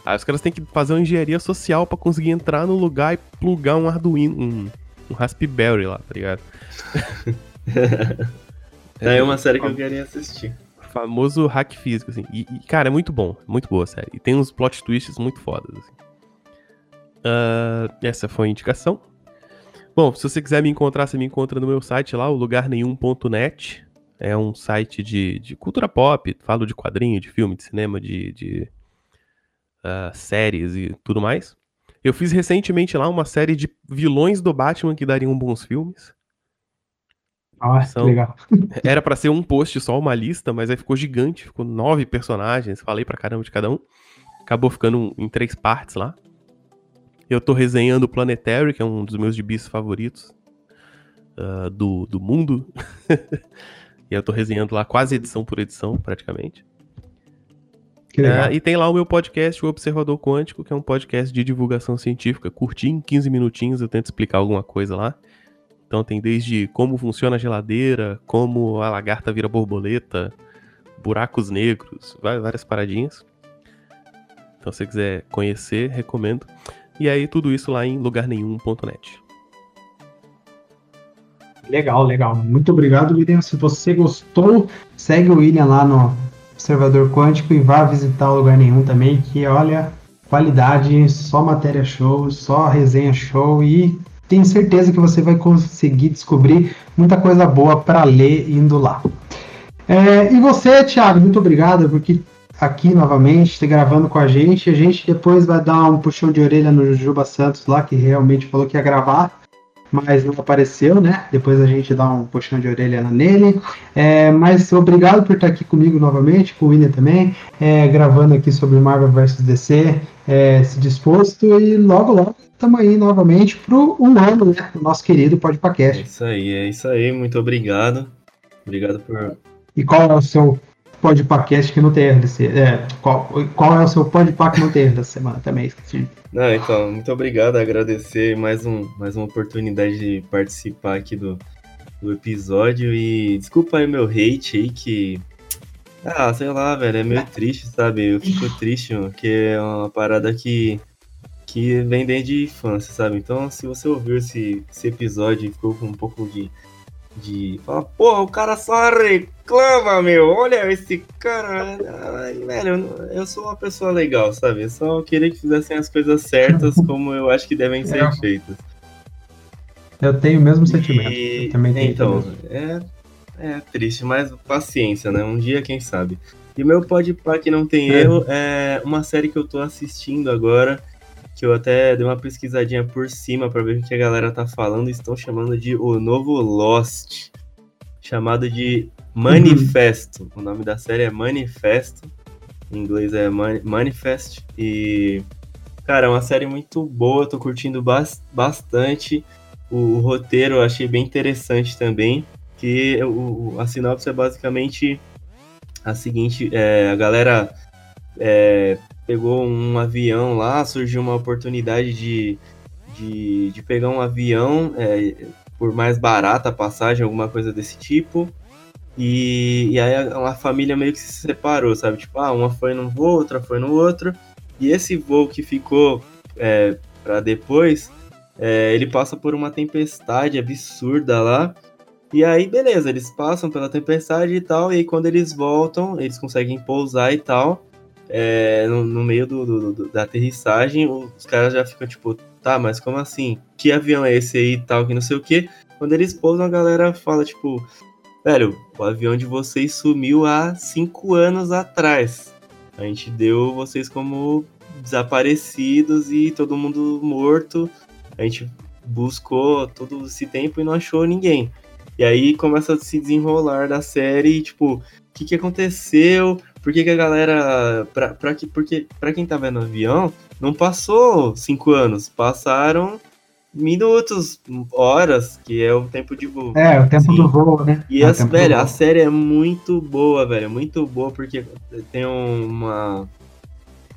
Aí os caras têm que fazer uma engenharia social para conseguir entrar no lugar e plugar um Arduino, um, um Raspberry lá, tá ligado? é, [laughs] é uma série que eu queria assistir. Famoso hack físico, assim. E, e, cara, é muito bom, muito boa a série. E tem uns plot twists muito fodas, assim. Uh, essa foi a indicação. Bom, se você quiser me encontrar, você me encontra no meu site lá, o lugarnenhum.net. É um site de, de cultura pop, falo de quadrinho, de filme, de cinema, de, de uh, séries e tudo mais. Eu fiz recentemente lá uma série de vilões do Batman que dariam bons filmes. Ah, São... legal. [laughs] Era para ser um post só, uma lista, mas aí ficou gigante, ficou nove personagens, falei pra caramba de cada um. Acabou ficando em três partes lá. Eu tô resenhando Planetary, que é um dos meus gibis favoritos uh, do, do mundo. [laughs] e eu tô resenhando lá quase edição por edição, praticamente. É, e tem lá o meu podcast, o Observador Quântico, que é um podcast de divulgação científica, curtinho, 15 minutinhos, eu tento explicar alguma coisa lá. Então tem desde como funciona a geladeira, como a lagarta vira borboleta, buracos negros, várias paradinhas. Então se você quiser conhecer, recomendo. E aí tudo isso lá em lugarnenhum.net. Legal, legal. Muito obrigado, William. Se você gostou, segue o William lá no Observador Quântico e vá visitar o lugar nenhum também, que olha, qualidade, só matéria show, só resenha show e tenho certeza que você vai conseguir descobrir muita coisa boa para ler indo lá. É, e você, Thiago, muito obrigado porque aqui novamente, gravando com a gente. A gente depois vai dar um puxão de orelha no Juba Santos lá, que realmente falou que ia gravar, mas não apareceu, né? Depois a gente dá um puxão de orelha nele. É, mas obrigado por estar aqui comigo novamente, com o William também, é, gravando aqui sobre Marvel vs DC, é, se disposto, e logo, logo estamos aí novamente pro um ano, né? O nosso querido Podpacast. É isso aí, é isso aí. Muito obrigado. Obrigado por. E qual é o seu podcast que não tem RDC. É, qual, qual é o seu podpack que não tem da semana? Também esqueci. Não, então, muito obrigado, agradecer mais, um, mais uma oportunidade de participar aqui do, do episódio e desculpa aí meu hate aí que. Ah, sei lá, velho, é meio triste, sabe? Eu fico [laughs] triste, mano, que é uma parada que, que vem desde infância, sabe? Então, se você ouviu esse, esse episódio e ficou com um pouco de de falar, porra, o cara só reclama, meu. Olha esse cara. Ai, velho, eu sou uma pessoa legal, sabe? Eu só queria que fizessem as coisas certas [laughs] como eu acho que devem ser é. feitas. Eu tenho o mesmo sentimento. E... também tenho então, é, é triste, mas paciência, né? Um dia, quem sabe. E meu pode que não tem é. erro é uma série que eu tô assistindo agora que eu até dei uma pesquisadinha por cima para ver o que a galera tá falando, estão chamando de o novo Lost, chamado de Manifesto. Uhum. O nome da série é Manifesto, em inglês é Manifest, e cara, é uma série muito boa, tô curtindo bastante. O, o roteiro eu achei bem interessante também, que o, a sinopse é basicamente a seguinte, é, a galera é, pegou um avião lá, surgiu uma oportunidade de, de, de pegar um avião é, por mais barata a passagem, alguma coisa desse tipo. E, e aí a, a, família meio que se separou, sabe? Tipo, ah, uma foi num voo, outra foi no outro. E esse voo que ficou é, para depois, é, ele passa por uma tempestade absurda lá. E aí, beleza, eles passam pela tempestade e tal. E aí, quando eles voltam, eles conseguem pousar e tal é, no, no, meio do, do, do, da aterrissagem, os caras já ficam tipo, tá, mas como assim? Que avião é esse aí e tal, que não sei o que. Quando eles pousam, a galera fala, tipo, velho, o avião de vocês sumiu há cinco anos atrás. A gente deu vocês como desaparecidos e todo mundo morto. A gente buscou todo esse tempo e não achou ninguém. E aí começa a se desenrolar da série, tipo, o que, que aconteceu? Por que, que a galera. Pra, pra, que, porque, pra quem tá vendo avião, não passou cinco anos, passaram minutos, horas, que é o tempo de voo. É, o tempo Sim. do voo, né? E é, velho, a série é muito boa, velho. Muito boa, porque tem uma.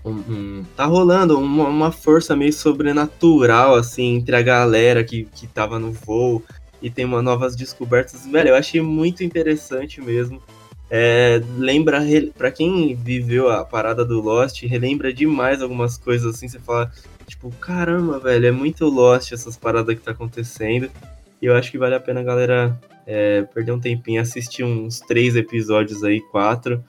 Um, um, tá rolando uma, uma, força meio sobrenatural, assim, entre a galera que, que tava no voo e tem uma, novas descobertas. Velho, eu achei muito interessante mesmo. É, lembra, para quem viveu a parada do Lost, relembra demais algumas coisas assim, você fala, tipo, caramba, velho, é muito Lost essas paradas que tá acontecendo. E eu acho que vale a pena a galera é, perder um tempinho, assistir uns três episódios aí, quatro.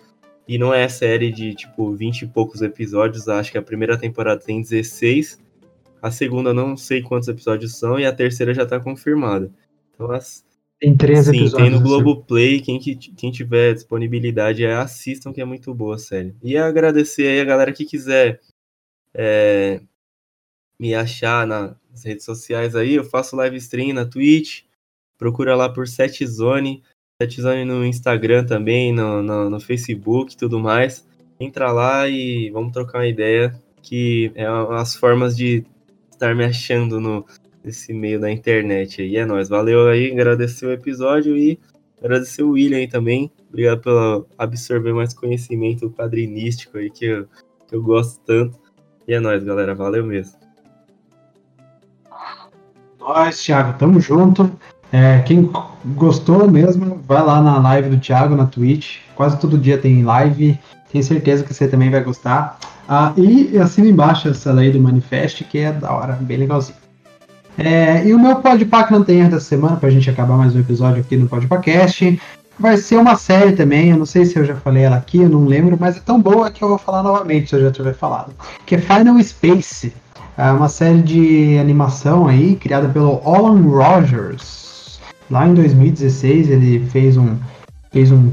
E não é série de, tipo, 20 e poucos episódios, acho que a primeira temporada tem 16, a segunda não sei quantos episódios são, e a terceira já tá confirmada. Então as, tem três Sim, episódios. tem no Globoplay. Quem, quem tiver disponibilidade, é, assistam, que é muito boa a série. E agradecer aí a galera que quiser é, me achar nas redes sociais aí. Eu faço live stream na Twitch. Procura lá por Setzone. Setzone no Instagram também, no, no, no Facebook e tudo mais. Entra lá e vamos trocar uma ideia. Que é as formas de estar me achando no, desse meio da internet aí. É nóis. Valeu aí, agradecer o episódio e agradecer o William aí também. Obrigado pelo absorver mais conhecimento quadrinístico aí que eu, que eu gosto tanto. E é nóis, galera. Valeu mesmo. Nós, Thiago, tamo junto. É, quem gostou mesmo, vai lá na live do Thiago na Twitch. Quase todo dia tem live. Tenho certeza que você também vai gostar. Ah, e assina embaixo essa lei do Manifest, que é da hora, bem legalzinho. É, e o meu tem erro dessa semana, pra gente acabar mais um episódio aqui no podpacast. Vai ser uma série também, eu não sei se eu já falei ela aqui, eu não lembro, mas é tão boa que eu vou falar novamente se eu já tiver falado. Que é Final Space. É uma série de animação aí, criada pelo Alan Rogers. Lá em 2016 ele fez um, fez um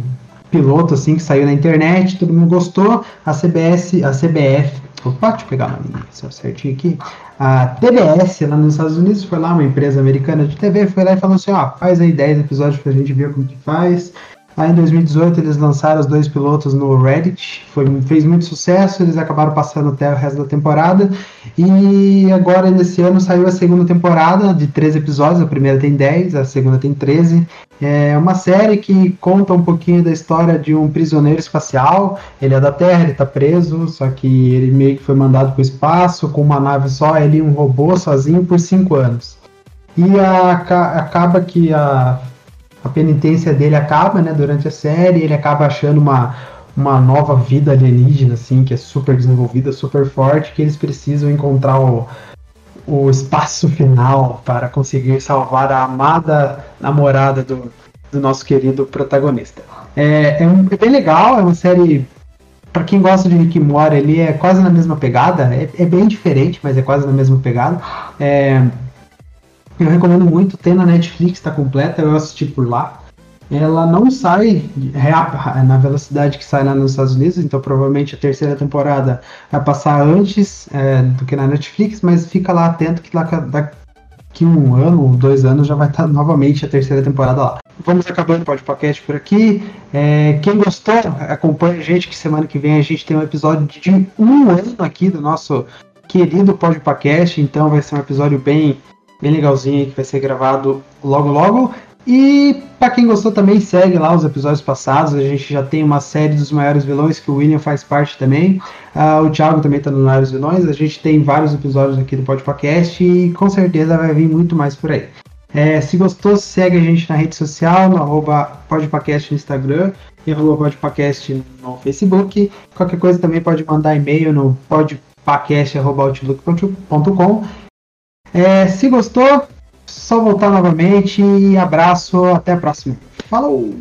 piloto assim que saiu na internet, todo mundo gostou. A CBS, a CBF, eu pegar uma linha certinho aqui. A TBS lá nos Estados Unidos foi lá, uma empresa americana de TV, foi lá e falou assim, ó, faz aí 10 episódios pra gente ver como que faz. Aí em 2018 eles lançaram os dois pilotos no Reddit, foi, fez muito sucesso, eles acabaram passando até o resto da temporada. E agora nesse ano saiu a segunda temporada de 13 episódios, a primeira tem 10, a segunda tem 13. É uma série que conta um pouquinho da história de um prisioneiro espacial. Ele é da Terra, ele está preso, só que ele meio que foi mandado para o espaço com uma nave só, ele e um robô sozinho por 5 anos. E a, acaba que a a penitência dele acaba, né, durante a série, ele acaba achando uma, uma nova vida alienígena, assim, que é super desenvolvida, super forte, que eles precisam encontrar o, o espaço final para conseguir salvar a amada namorada do, do nosso querido protagonista. É, é, um, é bem legal, é uma série. Para quem gosta de Rick Mora, ele é quase na mesma pegada, é, é bem diferente, mas é quase na mesma pegada. É, eu recomendo muito, tem na Netflix, está completa, eu assisti por lá. Ela não sai na velocidade que sai lá nos Estados Unidos, então provavelmente a terceira temporada vai passar antes é, do que na Netflix, mas fica lá atento que daqui um ano ou dois anos já vai estar novamente a terceira temporada lá. Vamos acabando o podcast por aqui. É, quem gostou, acompanha a gente que semana que vem a gente tem um episódio de um ano aqui do nosso querido podcast, então vai ser um episódio bem bem legalzinho que vai ser gravado logo logo. E para quem gostou também, segue lá os episódios passados. A gente já tem uma série dos maiores vilões que o William faz parte também. Uh, o Thiago também está nos maiores vilões. A gente tem vários episódios aqui do podcast e com certeza vai vir muito mais por aí. É, se gostou, segue a gente na rede social, no arroba podpacast no Instagram e arroba podpacast no Facebook. Qualquer coisa também pode mandar e-mail no podpacast.outlook.com é, se gostou, só voltar novamente e abraço, até a próxima. Falou!